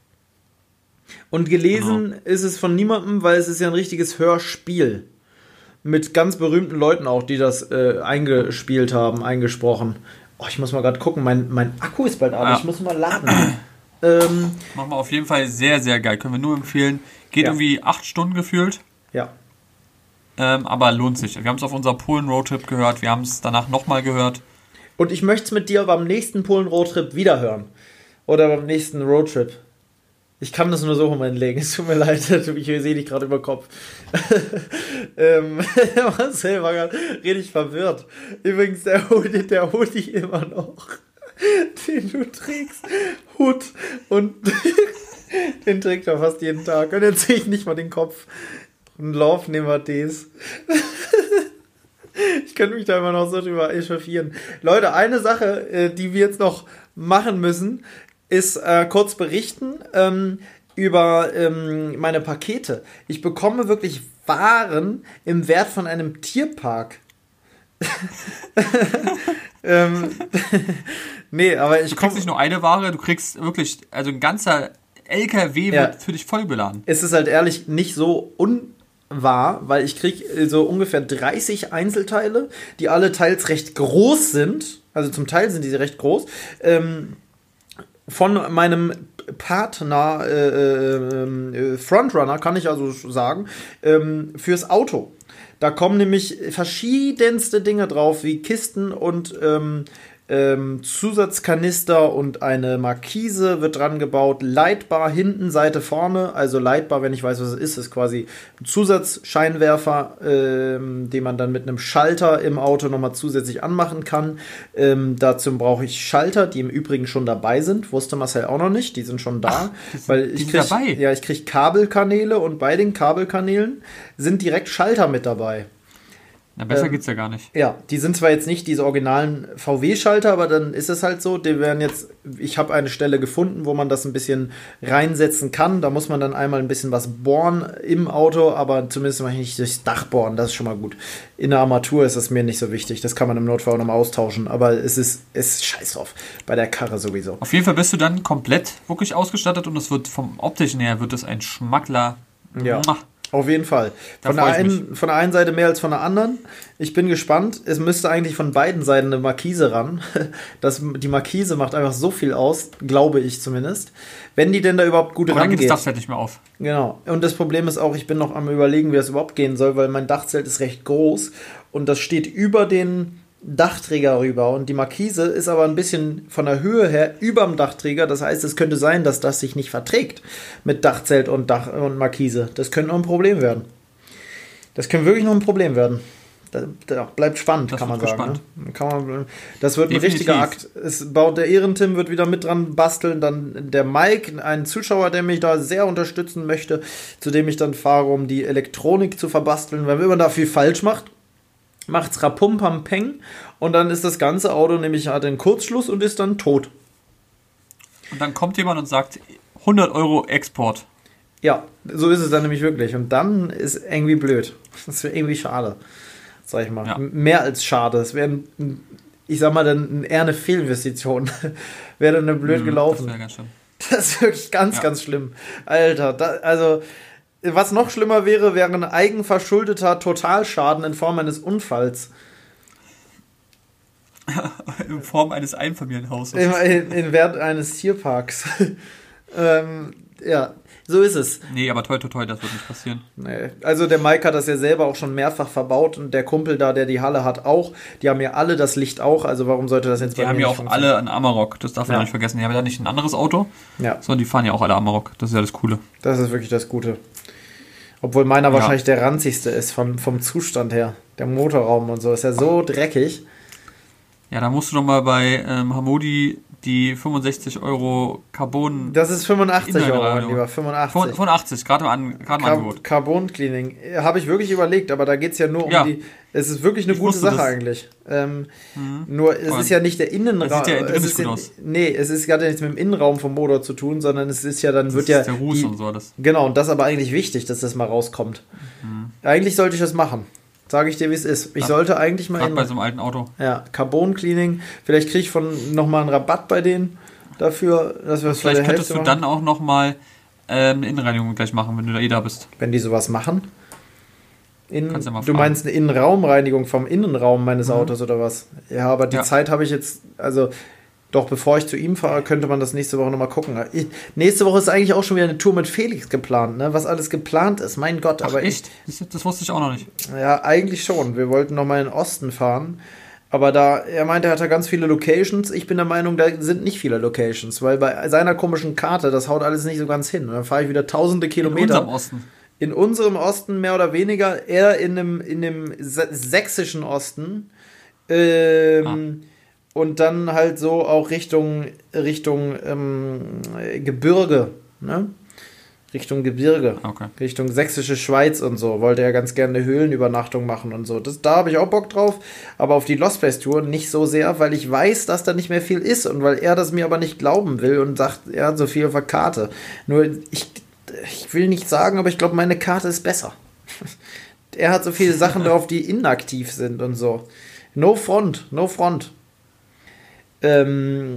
Und gelesen genau. ist es von niemandem, weil es ist ja ein richtiges Hörspiel mit ganz berühmten Leuten auch, die das äh, eingespielt haben, eingesprochen. Oh, ich muss mal gerade gucken, mein, mein Akku ist bald ab, ja. ich muss mal laden. ähm, Machen wir auf jeden Fall sehr, sehr geil. Können wir nur empfehlen. Geht ja. irgendwie acht Stunden gefühlt. Ja. Ähm, aber lohnt sich. Wir haben es auf unserer Polen-Roadtrip gehört, wir haben es danach nochmal gehört. Und ich möchte es mit dir beim nächsten Polen-Roadtrip wieder hören. Oder beim nächsten Roadtrip. Ich kann das nur so rumlegen. Es tut mir leid, ich sehe dich gerade über Kopf. ähm, Marcel war gerade richtig verwirrt. Übrigens, der Hoodie, der Hoodie immer noch, den du trägst, Hut und den trägt er fast jeden Tag. Und jetzt sehe ich nicht mal den Kopf. Und Lauf nehmen wir das. ich könnte mich da immer noch so drüber echauffieren. Leute, eine Sache, äh, die wir jetzt noch machen müssen, ist äh, kurz berichten ähm, über ähm, meine Pakete. Ich bekomme wirklich Waren im Wert von einem Tierpark. ähm, nee, aber ich. Du kriegst nicht nur eine Ware, du kriegst wirklich, also ein ganzer LKW ja. wird für dich voll beladen. Es ist halt ehrlich nicht so unwahr, weil ich krieg so ungefähr 30 Einzelteile, die alle teils recht groß sind. Also zum Teil sind diese recht groß. Ähm, von meinem Partner äh, äh, äh, Frontrunner, kann ich also sagen, ähm, fürs Auto. Da kommen nämlich verschiedenste Dinge drauf, wie Kisten und ähm, ähm, Zusatzkanister und eine Markise wird dran gebaut. Leitbar hinten, Seite vorne. Also leitbar, wenn ich weiß, was es ist, ist quasi ein Zusatzscheinwerfer, ähm, den man dann mit einem Schalter im Auto nochmal zusätzlich anmachen kann. Ähm, dazu brauche ich Schalter, die im Übrigen schon dabei sind. Wusste Marcel auch noch nicht. Die sind schon da. Ach, weil ich krieg, dabei. Ja, ich kriege Kabelkanäle und bei den Kabelkanälen sind direkt Schalter mit dabei. Na, besser ähm, geht's ja gar nicht. Ja, die sind zwar jetzt nicht diese originalen VW-Schalter, aber dann ist es halt so, die werden jetzt, ich habe eine Stelle gefunden, wo man das ein bisschen reinsetzen kann. Da muss man dann einmal ein bisschen was bohren im Auto, aber zumindest mal nicht durchs Dach bohren, das ist schon mal gut. In der Armatur ist das mir nicht so wichtig, das kann man im Notfall auch nochmal austauschen, aber es ist, es ist scheiß drauf, bei der Karre sowieso. Auf jeden Fall bist du dann komplett wirklich ausgestattet und es wird vom optischen her wird es ein Schmackler. Ja. Muah. Auf jeden Fall. Von der, einen, von der einen Seite mehr als von der anderen. Ich bin gespannt. Es müsste eigentlich von beiden Seiten eine Markise ran. Das, die Markise macht einfach so viel aus, glaube ich zumindest. Wenn die denn da überhaupt gut rangeht. Dann geht das Dachzelt nicht mehr auf. Genau. Und das Problem ist auch, ich bin noch am überlegen, wie das überhaupt gehen soll, weil mein Dachzelt ist recht groß und das steht über den Dachträger rüber und die Markise ist aber ein bisschen von der Höhe her über dem Dachträger. Das heißt, es könnte sein, dass das sich nicht verträgt mit Dachzelt und Dach und Markise. Das könnte noch ein Problem werden. Das könnte wirklich noch ein Problem werden. Das, das bleibt spannend, das kann man sagen. Ne? Kann man, das wird Definitiv. ein richtiger Akt. Es baut der Ehrentim wird wieder mit dran basteln, dann der Mike, ein Zuschauer, der mich da sehr unterstützen möchte, zu dem ich dann fahre, um die Elektronik zu verbasteln, weil wenn man da viel falsch macht, macht's Rapumpampeng und dann ist das ganze Auto nämlich hat einen Kurzschluss und ist dann tot. Und dann kommt jemand und sagt 100 Euro Export. Ja, so ist es dann nämlich wirklich. Und dann ist irgendwie blöd. Das wäre irgendwie schade, sag ich mal. Ja. Mehr als schade. Es wäre, ich sag mal, dann eher eine Fehlinvestition. wäre dann blöd mhm, gelaufen. Das wäre ganz schlimm. Das ist wirklich ganz, ja. ganz schlimm. Alter, da, also was noch schlimmer wäre, wäre ein eigenverschuldeter Totalschaden in Form eines Unfalls. in Form eines Einfamilienhauses. In, in, in Wert eines Tierparks. ähm, ja, so ist es. Nee, aber toi, toi, toi, das wird nicht passieren. Nee. Also der Mike hat das ja selber auch schon mehrfach verbaut und der Kumpel da, der die Halle hat, auch. Die haben ja alle das Licht auch, also warum sollte das jetzt Die haben ja auch alle einen Amarok, das darf man ja. nicht vergessen. Die haben ja nicht ein anderes Auto, ja. sondern die fahren ja auch alle Amarok. Das ist ja das Coole. Das ist wirklich das Gute. Obwohl meiner ja. wahrscheinlich der ranzigste ist vom, vom Zustand her. Der Motorraum und so ist ja so dreckig. Ja, da musst du doch mal bei ähm, Hamodi die 65 Euro Carbon. Das ist 85 Euro, lieber. 85. 85, gerade im, An im Angebot. Carbon Cleaning. Habe ich wirklich überlegt, aber da geht es ja nur um ja. die. Es ist wirklich eine ich gute Sache das. eigentlich. Ähm, mhm. Nur es Und ist ja nicht der Innenraum. Das sieht ja es ist gut aus. Nee, es ist gerade nichts mit dem Innenraum vom Motor zu tun, sondern es ist ja dann das wird ja. Der Ruß die, und so alles. Genau, und das ist aber eigentlich wichtig, dass das mal rauskommt. Mhm. Eigentlich sollte ich das machen. Sage ich dir, wie es ist. Ich ja. sollte eigentlich mal. Gerade bei so einem alten Auto. Ja, Carbon Cleaning. Vielleicht kriege ich von nochmal einen Rabatt bei denen dafür, dass wir es Vielleicht könntest du machen. dann auch nochmal ähm, eine Innenreinigung gleich machen, wenn du da eh da bist. Wenn die sowas machen? In, ja du meinst eine Innenraumreinigung vom Innenraum meines mhm. Autos oder was? Ja, aber die ja. Zeit habe ich jetzt, also doch, bevor ich zu ihm fahre, könnte man das nächste Woche nochmal gucken. Ich, nächste Woche ist eigentlich auch schon wieder eine Tour mit Felix geplant, ne? Was alles geplant ist, mein Gott. Ach, aber echt? Ich, das wusste ich auch noch nicht. Ja, eigentlich schon. Wir wollten nochmal in den Osten fahren. Aber da, er meinte, er hat da ganz viele Locations. Ich bin der Meinung, da sind nicht viele Locations, weil bei seiner komischen Karte, das haut alles nicht so ganz hin. Und dann fahre ich wieder tausende Kilometer. In unserem Osten. In unserem Osten mehr oder weniger, eher in dem, in dem sächsischen Osten. Ähm, ah und dann halt so auch Richtung, Richtung ähm, Gebirge, ne? Richtung Gebirge, okay. Richtung sächsische Schweiz und so. Wollte er ganz gerne eine Höhlenübernachtung machen und so. Das, da habe ich auch Bock drauf, aber auf die Lost Place Tour nicht so sehr, weil ich weiß, dass da nicht mehr viel ist und weil er das mir aber nicht glauben will und sagt, er hat so viel auf der Karte. Nur ich, ich will nicht sagen, aber ich glaube, meine Karte ist besser. er hat so viele Sachen drauf, die inaktiv sind und so. No front, no front. Ähm,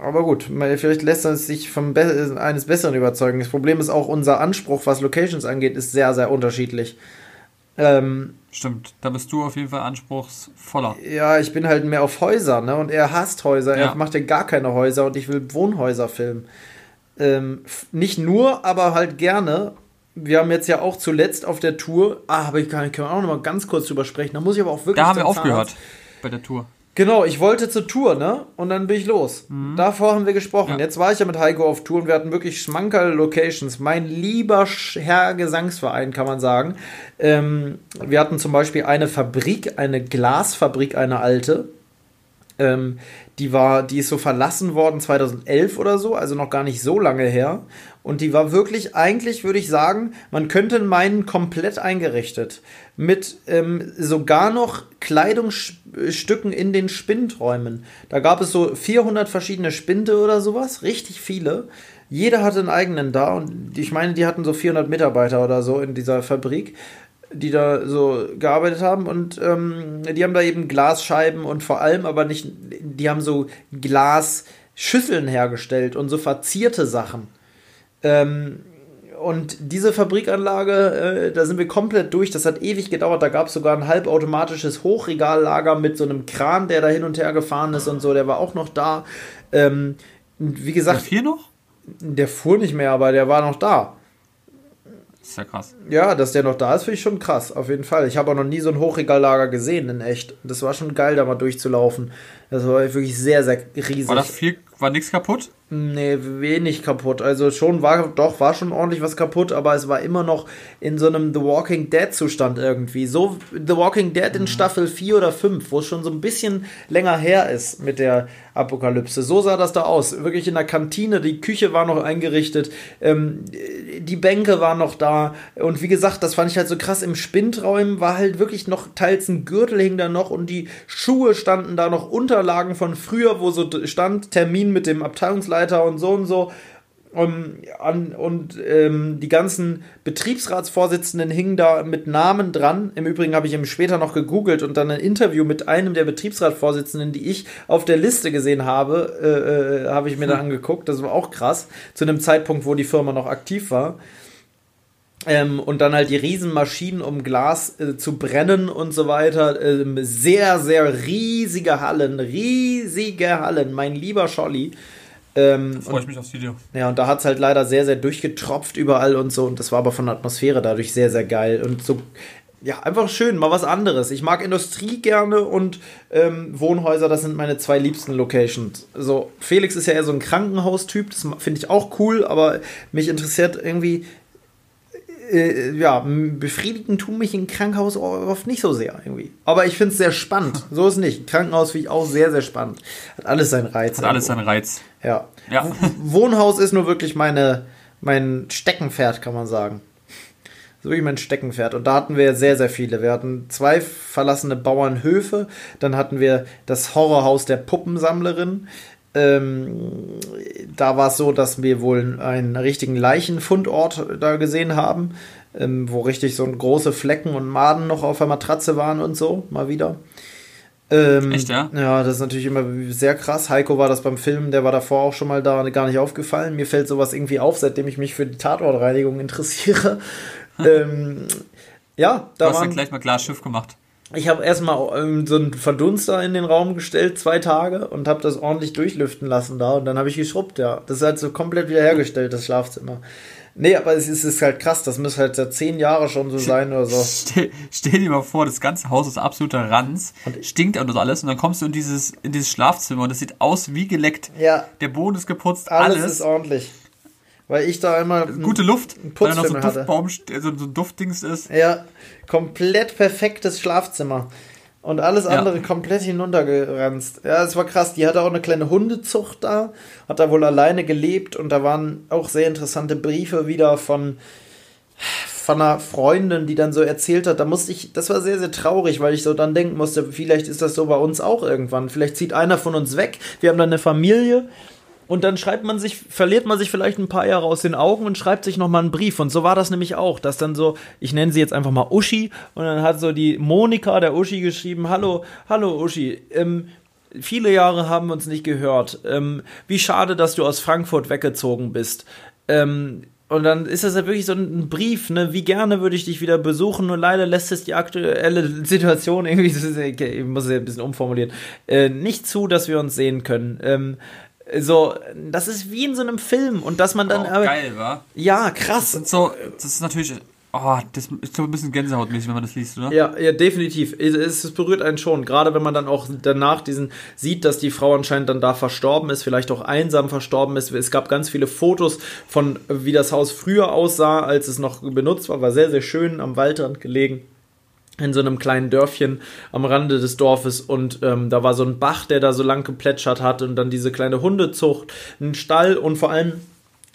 aber gut, vielleicht lässt er sich vom Be eines Besseren überzeugen. Das Problem ist auch, unser Anspruch, was Locations angeht, ist sehr, sehr unterschiedlich. Ähm, Stimmt, da bist du auf jeden Fall anspruchsvoller. Ja, ich bin halt mehr auf Häuser, ne? Und er hasst Häuser, ja. er macht ja gar keine Häuser und ich will Wohnhäuser filmen. Ähm, nicht nur, aber halt gerne. Wir haben jetzt ja auch zuletzt auf der Tour, ah, aber ich kann, kann auch noch mal ganz kurz drüber sprechen. Da muss ich aber auch wirklich. Da haben wir aufgehört bei der Tour. Genau, ich wollte zur Tour, ne? Und dann bin ich los. Mhm. Davor haben wir gesprochen. Ja. Jetzt war ich ja mit Heiko auf Tour und wir hatten wirklich schmankerl Locations. Mein lieber Herr Gesangsverein, kann man sagen. Ähm, wir hatten zum Beispiel eine Fabrik, eine Glasfabrik, eine alte. Ähm, die war, die ist so verlassen worden 2011 oder so, also noch gar nicht so lange her. Und die war wirklich, eigentlich würde ich sagen, man könnte meinen, komplett eingerichtet. Mit ähm, sogar noch Kleidungsstücken in den Spindräumen. Da gab es so 400 verschiedene Spinde oder sowas, richtig viele. Jeder hatte einen eigenen da und ich meine, die hatten so 400 Mitarbeiter oder so in dieser Fabrik die da so gearbeitet haben und ähm, die haben da eben Glasscheiben und vor allem aber nicht, die haben so Glasschüsseln hergestellt und so verzierte Sachen. Ähm, und diese Fabrikanlage, äh, da sind wir komplett durch. Das hat ewig gedauert. Da gab es sogar ein halbautomatisches Hochregallager mit so einem Kran, der da hin und her gefahren ist und so. Der war auch noch da. Ähm, wie gesagt. Der fuhr noch? Der fuhr nicht mehr, aber der war noch da. Das ist ja krass. Ja, dass der noch da ist, finde ich schon krass, auf jeden Fall. Ich habe auch noch nie so ein Hochregallager gesehen in echt. Das war schon geil, da mal durchzulaufen. Das war wirklich sehr, sehr riesig. War das viel, war nichts kaputt? Nee, wenig kaputt. Also schon war, doch, war schon ordentlich was kaputt, aber es war immer noch in so einem The Walking Dead Zustand irgendwie. So The Walking Dead in mhm. Staffel 4 oder 5, wo es schon so ein bisschen länger her ist mit der Apokalypse. So sah das da aus. Wirklich in der Kantine, die Küche war noch eingerichtet, ähm, die Bänke waren noch da. Und wie gesagt, das fand ich halt so krass. Im Spindraum war halt wirklich noch teils ein Gürtel hing da noch und die Schuhe standen da noch, Unterlagen von früher, wo so stand, Termin mit dem Abteilungsleiter Bereichsleiter und so und so. Um, an, und ähm, die ganzen Betriebsratsvorsitzenden hingen da mit Namen dran. Im Übrigen habe ich eben später noch gegoogelt und dann ein Interview mit einem der Betriebsratsvorsitzenden, die ich auf der Liste gesehen habe, äh, äh, habe ich mir hm. da angeguckt. Das war auch krass, zu einem Zeitpunkt, wo die Firma noch aktiv war. Ähm, und dann halt die Riesenmaschinen, um Glas äh, zu brennen und so weiter. Ähm, sehr, sehr riesige Hallen, riesige Hallen, mein lieber Scholli. Ähm, Freue ich mich aufs Video. Ja, und da hat es halt leider sehr, sehr durchgetropft überall und so. Und das war aber von der Atmosphäre dadurch sehr, sehr geil. Und so, ja, einfach schön, mal was anderes. Ich mag Industrie gerne und ähm, Wohnhäuser, das sind meine zwei liebsten Locations. So, Felix ist ja eher so ein Krankenhaustyp, das finde ich auch cool, aber mich interessiert irgendwie äh, ja, befriedigen tun mich im Krankenhaus oft nicht so sehr irgendwie. Aber ich finde es sehr spannend. So ist es nicht. Krankenhaus finde ich auch sehr, sehr spannend. Hat alles seinen Reiz. Hat alles seinen Reiz. Ja. ja. Wohnhaus ist nur wirklich meine, mein Steckenpferd, kann man sagen. So wie mein Steckenpferd. Und da hatten wir sehr, sehr viele. Wir hatten zwei verlassene Bauernhöfe. Dann hatten wir das Horrorhaus der Puppensammlerin. Ähm, da war es so, dass wir wohl einen richtigen Leichenfundort da gesehen haben, ähm, wo richtig so große Flecken und Maden noch auf der Matratze waren und so, mal wieder. Ähm, Echt, ja? Ja, das ist natürlich immer sehr krass. Heiko war das beim Film, der war davor auch schon mal da, gar nicht aufgefallen. Mir fällt sowas irgendwie auf, seitdem ich mich für die Tatortreinigung interessiere. ähm, ja, da du hast ja gleich mal klar Schiff gemacht ich habe erstmal ähm, so einen Verdunster in den Raum gestellt, zwei Tage, und habe das ordentlich durchlüften lassen da. Und dann habe ich geschrubbt, ja. Das ist halt so komplett wiederhergestellt, das Schlafzimmer. Nee, aber es ist, ist halt krass, das müsste halt seit zehn Jahren schon so sein oder so. Stell, stell, dir mal vor, das ganze Haus ist absoluter Ranz, und stinkt und alles, und dann kommst du in dieses, in dieses Schlafzimmer und das sieht aus wie geleckt. Ja. Der Boden ist geputzt, alles. Alles ist ordentlich. Weil ich da einmal. Gute Luft, weil da noch so ein Duftbaum, so ein Duftdings ist. Ja, komplett perfektes Schlafzimmer. Und alles andere ja. komplett hinuntergeranzt. Ja, es war krass. Die hatte auch eine kleine Hundezucht da, hat da wohl alleine gelebt und da waren auch sehr interessante Briefe wieder von, von einer Freundin, die dann so erzählt hat. Da musste ich, das war sehr, sehr traurig, weil ich so dann denken musste, vielleicht ist das so bei uns auch irgendwann. Vielleicht zieht einer von uns weg. Wir haben dann eine Familie und dann schreibt man sich, verliert man sich vielleicht ein paar Jahre aus den Augen und schreibt sich nochmal einen Brief. Und so war das nämlich auch, dass dann so, ich nenne sie jetzt einfach mal Uschi, und dann hat so die Monika der Uschi geschrieben, hallo, hallo Uschi, ähm, viele Jahre haben wir uns nicht gehört. Ähm, wie schade, dass du aus Frankfurt weggezogen bist. Ähm, und dann ist das ja wirklich so ein Brief, ne? Wie gerne würde ich dich wieder besuchen, nur leider lässt es die aktuelle Situation irgendwie, ich muss es ein bisschen umformulieren, äh, nicht zu, dass wir uns sehen können. Ähm, so, das ist wie in so einem Film und dass man dann. Oh, aber, geil, wa? Ja, krass. Das, so, das ist natürlich. Oh, das ist so ein bisschen gänsehautmäßig, wenn man das liest, oder? Ja, ja, definitiv. Es, es berührt einen schon. Gerade wenn man dann auch danach diesen sieht, dass die Frau anscheinend dann da verstorben ist, vielleicht auch einsam verstorben ist. Es gab ganz viele Fotos von, wie das Haus früher aussah, als es noch benutzt war. War sehr, sehr schön am Waldrand gelegen in so einem kleinen Dörfchen am Rande des Dorfes und ähm, da war so ein Bach, der da so lang geplätschert hat und dann diese kleine Hundezucht, ein Stall und vor allem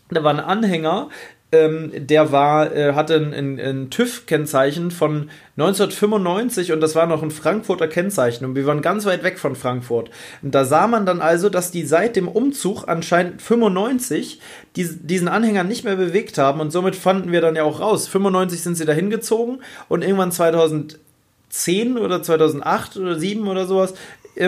da war ein Anhänger, ähm, der war, äh, hatte ein, ein, ein TÜV-Kennzeichen von 1995 und das war noch ein Frankfurter Kennzeichen und wir waren ganz weit weg von Frankfurt. Und da sah man dann also, dass die seit dem Umzug anscheinend 95 die, diesen Anhänger nicht mehr bewegt haben und somit fanden wir dann ja auch raus. 95 sind sie dahin gezogen und irgendwann 2010 oder 2008 oder 2007 oder sowas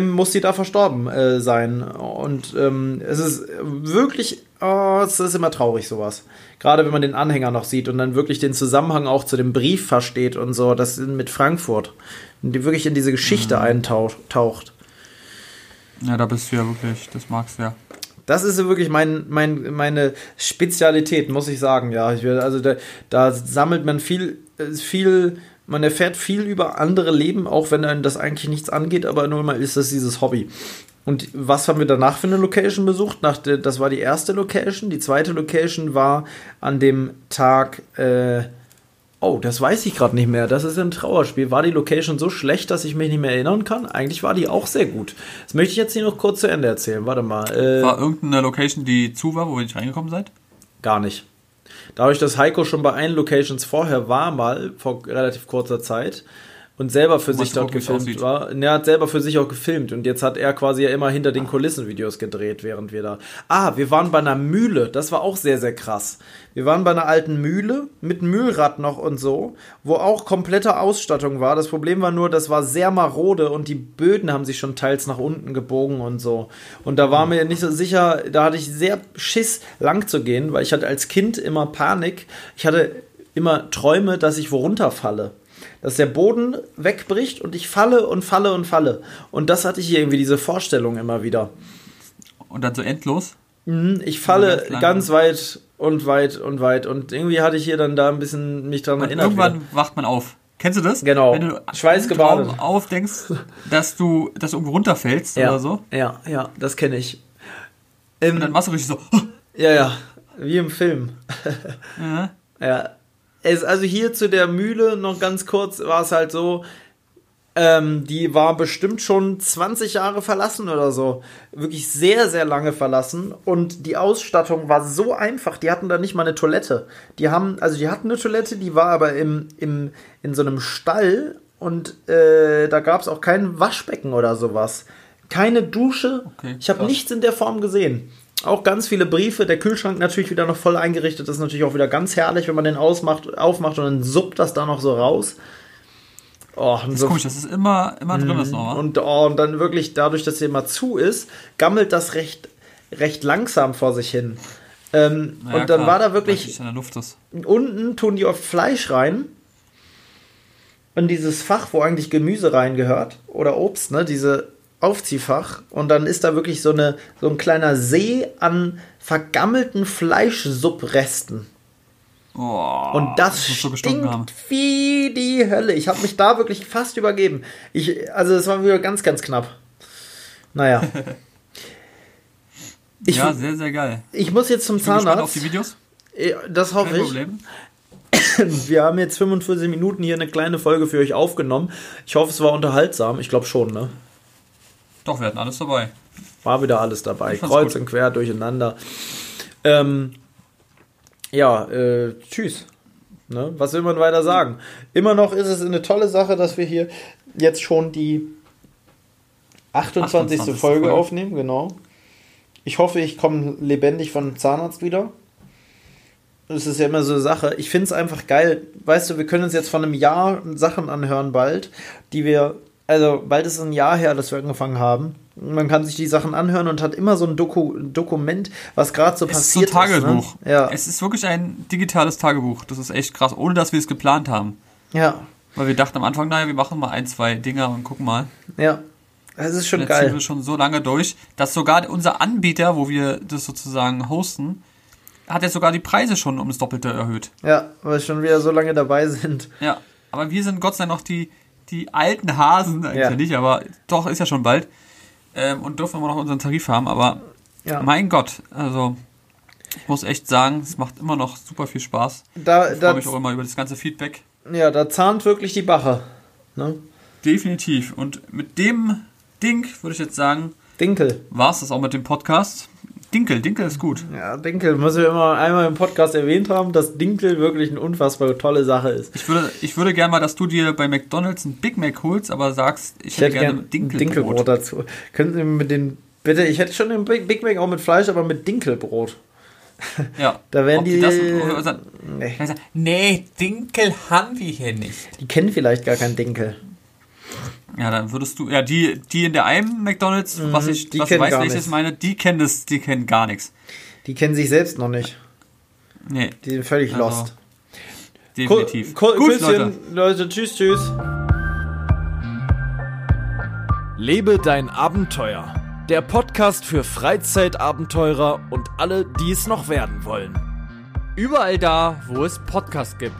muss sie da verstorben äh, sein. Und ähm, es ist wirklich, oh, es ist immer traurig sowas. Gerade wenn man den Anhänger noch sieht und dann wirklich den Zusammenhang auch zu dem Brief versteht und so, das mit Frankfurt. Und die wirklich in diese Geschichte mhm. eintaucht. Ja, da bist du ja wirklich, das magst du ja. Das ist wirklich mein, mein, meine Spezialität, muss ich sagen. Ja, ich also da, da sammelt man viel, äh, viel man erfährt viel über andere Leben, auch wenn einem das eigentlich nichts angeht, aber nur mal ist das dieses Hobby. Und was haben wir danach für eine Location besucht? Nach der, das war die erste Location. Die zweite Location war an dem Tag. Äh, oh, das weiß ich gerade nicht mehr. Das ist ein Trauerspiel. War die Location so schlecht, dass ich mich nicht mehr erinnern kann? Eigentlich war die auch sehr gut. Das möchte ich jetzt hier noch kurz zu Ende erzählen. Warte mal. Äh, war irgendeine Location, die zu war, wo ihr nicht reingekommen seid? Gar nicht. Dadurch, dass Heiko schon bei allen Locations vorher war, mal vor relativ kurzer Zeit, und selber für sich dort gefilmt war. Er hat selber für sich auch gefilmt und jetzt hat er quasi ja immer hinter den Kulissen Videos gedreht, während wir da. Ah, wir waren bei einer Mühle, das war auch sehr, sehr krass. Wir waren bei einer alten Mühle mit Mühlrad noch und so, wo auch komplette Ausstattung war. Das Problem war nur, das war sehr marode und die Böden haben sich schon teils nach unten gebogen und so. Und da war mir nicht so sicher, da hatte ich sehr Schiss lang zu gehen, weil ich hatte als Kind immer Panik. Ich hatte immer träume, dass ich wo runterfalle. Dass der Boden wegbricht und ich falle und falle und falle. Und das hatte ich hier irgendwie, diese Vorstellung immer wieder. Und dann so endlos? Mhm, ich falle ganz, ganz, weit und weit und weit. Und irgendwie hatte ich hier dann da ein bisschen mich dran und erinnert. Irgendwann wieder. wacht man auf. Kennst du das? Genau. Wenn du Schweißgebadet aufdenkst, dass du, dass du irgendwo runterfällst ja. oder so. Ja, ja, das kenne ich. Ähm, und dann machst du richtig so. Ja, ja, wie im Film. ja. ja. Es, also hier zu der Mühle noch ganz kurz war es halt so, ähm, die war bestimmt schon 20 Jahre verlassen oder so. Wirklich sehr, sehr lange verlassen. Und die Ausstattung war so einfach. Die hatten da nicht mal eine Toilette. Die haben, also die hatten eine Toilette, die war aber im, im, in so einem Stall und äh, da gab es auch kein Waschbecken oder sowas. Keine Dusche. Okay, ich habe nichts in der Form gesehen. Auch ganz viele Briefe. Der Kühlschrank natürlich wieder noch voll eingerichtet. Das ist natürlich auch wieder ganz herrlich, wenn man den ausmacht, aufmacht und dann suppt das da noch so raus. Oh, das ist so komisch, das ist immer, immer drin ist noch, und, oh, und dann wirklich, dadurch, dass sie immer zu ist, gammelt das recht, recht langsam vor sich hin. Ähm, naja, und dann klar, war da wirklich. Unten tun die oft Fleisch rein. In dieses Fach, wo eigentlich Gemüse reingehört. Oder Obst, ne? Diese Aufziehfach. Und dann ist da wirklich so, eine, so ein kleiner See an vergammelten Fleischsubresten. Oh, und das, das stinkt wie die Hölle. Ich habe mich da wirklich fast übergeben. Ich, also es war wieder ganz, ganz knapp. Naja. Ich, ja, sehr, sehr geil. Ich muss jetzt zum ich bin Zahnarzt. auf die Videos? Das hoffe Kein ich. Problem. Wir haben jetzt 45 Minuten hier eine kleine Folge für euch aufgenommen. Ich hoffe, es war unterhaltsam. Ich glaube schon, ne? Doch, wir hatten alles dabei. War wieder alles dabei. Kreuz gut. und quer durcheinander. Ähm, ja, äh, tschüss. Ne? Was will man weiter sagen? Immer noch ist es eine tolle Sache, dass wir hier jetzt schon die 28. 28. Folge, Folge aufnehmen, genau. Ich hoffe, ich komme lebendig von Zahnarzt wieder. Das ist ja immer so eine Sache. Ich finde es einfach geil. Weißt du, wir können uns jetzt von einem Jahr Sachen anhören bald, die wir, also bald ist ein Jahr her, dass wir angefangen haben. Man kann sich die Sachen anhören und hat immer so ein Doku Dokument, was gerade so es passiert ist. So ein Tagebuch. Ist, ne? ja. Es ist wirklich ein digitales Tagebuch. Das ist echt krass, ohne dass wir es geplant haben. Ja. Weil wir dachten am Anfang, naja, wir machen mal ein, zwei Dinger und gucken mal. Ja. Das ist schon Jetzt geil. Jetzt sind wir schon so lange durch, dass sogar unser Anbieter, wo wir das sozusagen hosten, hat jetzt sogar die Preise schon um das Doppelte erhöht. Ja, weil wir schon wieder so lange dabei sind. Ja, aber wir sind Gott sei Dank noch die, die alten Hasen, eigentlich ja. nicht, aber doch, ist ja schon bald ähm, und dürfen immer noch unseren Tarif haben, aber ja. mein Gott, also ich muss echt sagen, es macht immer noch super viel Spaß. Da, ich freue mich auch immer über das ganze Feedback. Ja, da zahnt wirklich die Bache. Ne? Definitiv. Und mit dem Ding würde ich jetzt sagen, Dinkel. War es das auch mit dem Podcast? Dinkel, Dinkel ist gut. Ja, Dinkel, muss ich immer einmal im Podcast erwähnt haben, dass Dinkel wirklich eine unfassbar tolle Sache ist. Ich würde, ich würde gerne mal, dass du dir bei McDonalds ein Big Mac holst, aber sagst, ich, ich hätte, hätte gerne gern Dinkelbrot. Dinkelbrot dazu. Können Sie mit den, bitte, ich hätte schon den Big Mac auch mit Fleisch, aber mit Dinkelbrot. Ja. da werden die. Das, nee. nee, Dinkel haben wir hier nicht. Die kennen vielleicht gar keinen Dinkel. Ja, dann würdest du, ja, die, die in der einen McDonalds, mhm, was ich, was ich weiß, welches meine, die kennen das, die kennen gar nichts. Die kennen sich selbst noch nicht. Nee. Die sind völlig also, lost. Definitiv. Ko Gut, Küsschen, Leute. Leute. Tschüss, tschüss. Lebe dein Abenteuer. Der Podcast für Freizeitabenteurer und alle, die es noch werden wollen. Überall da, wo es Podcasts gibt.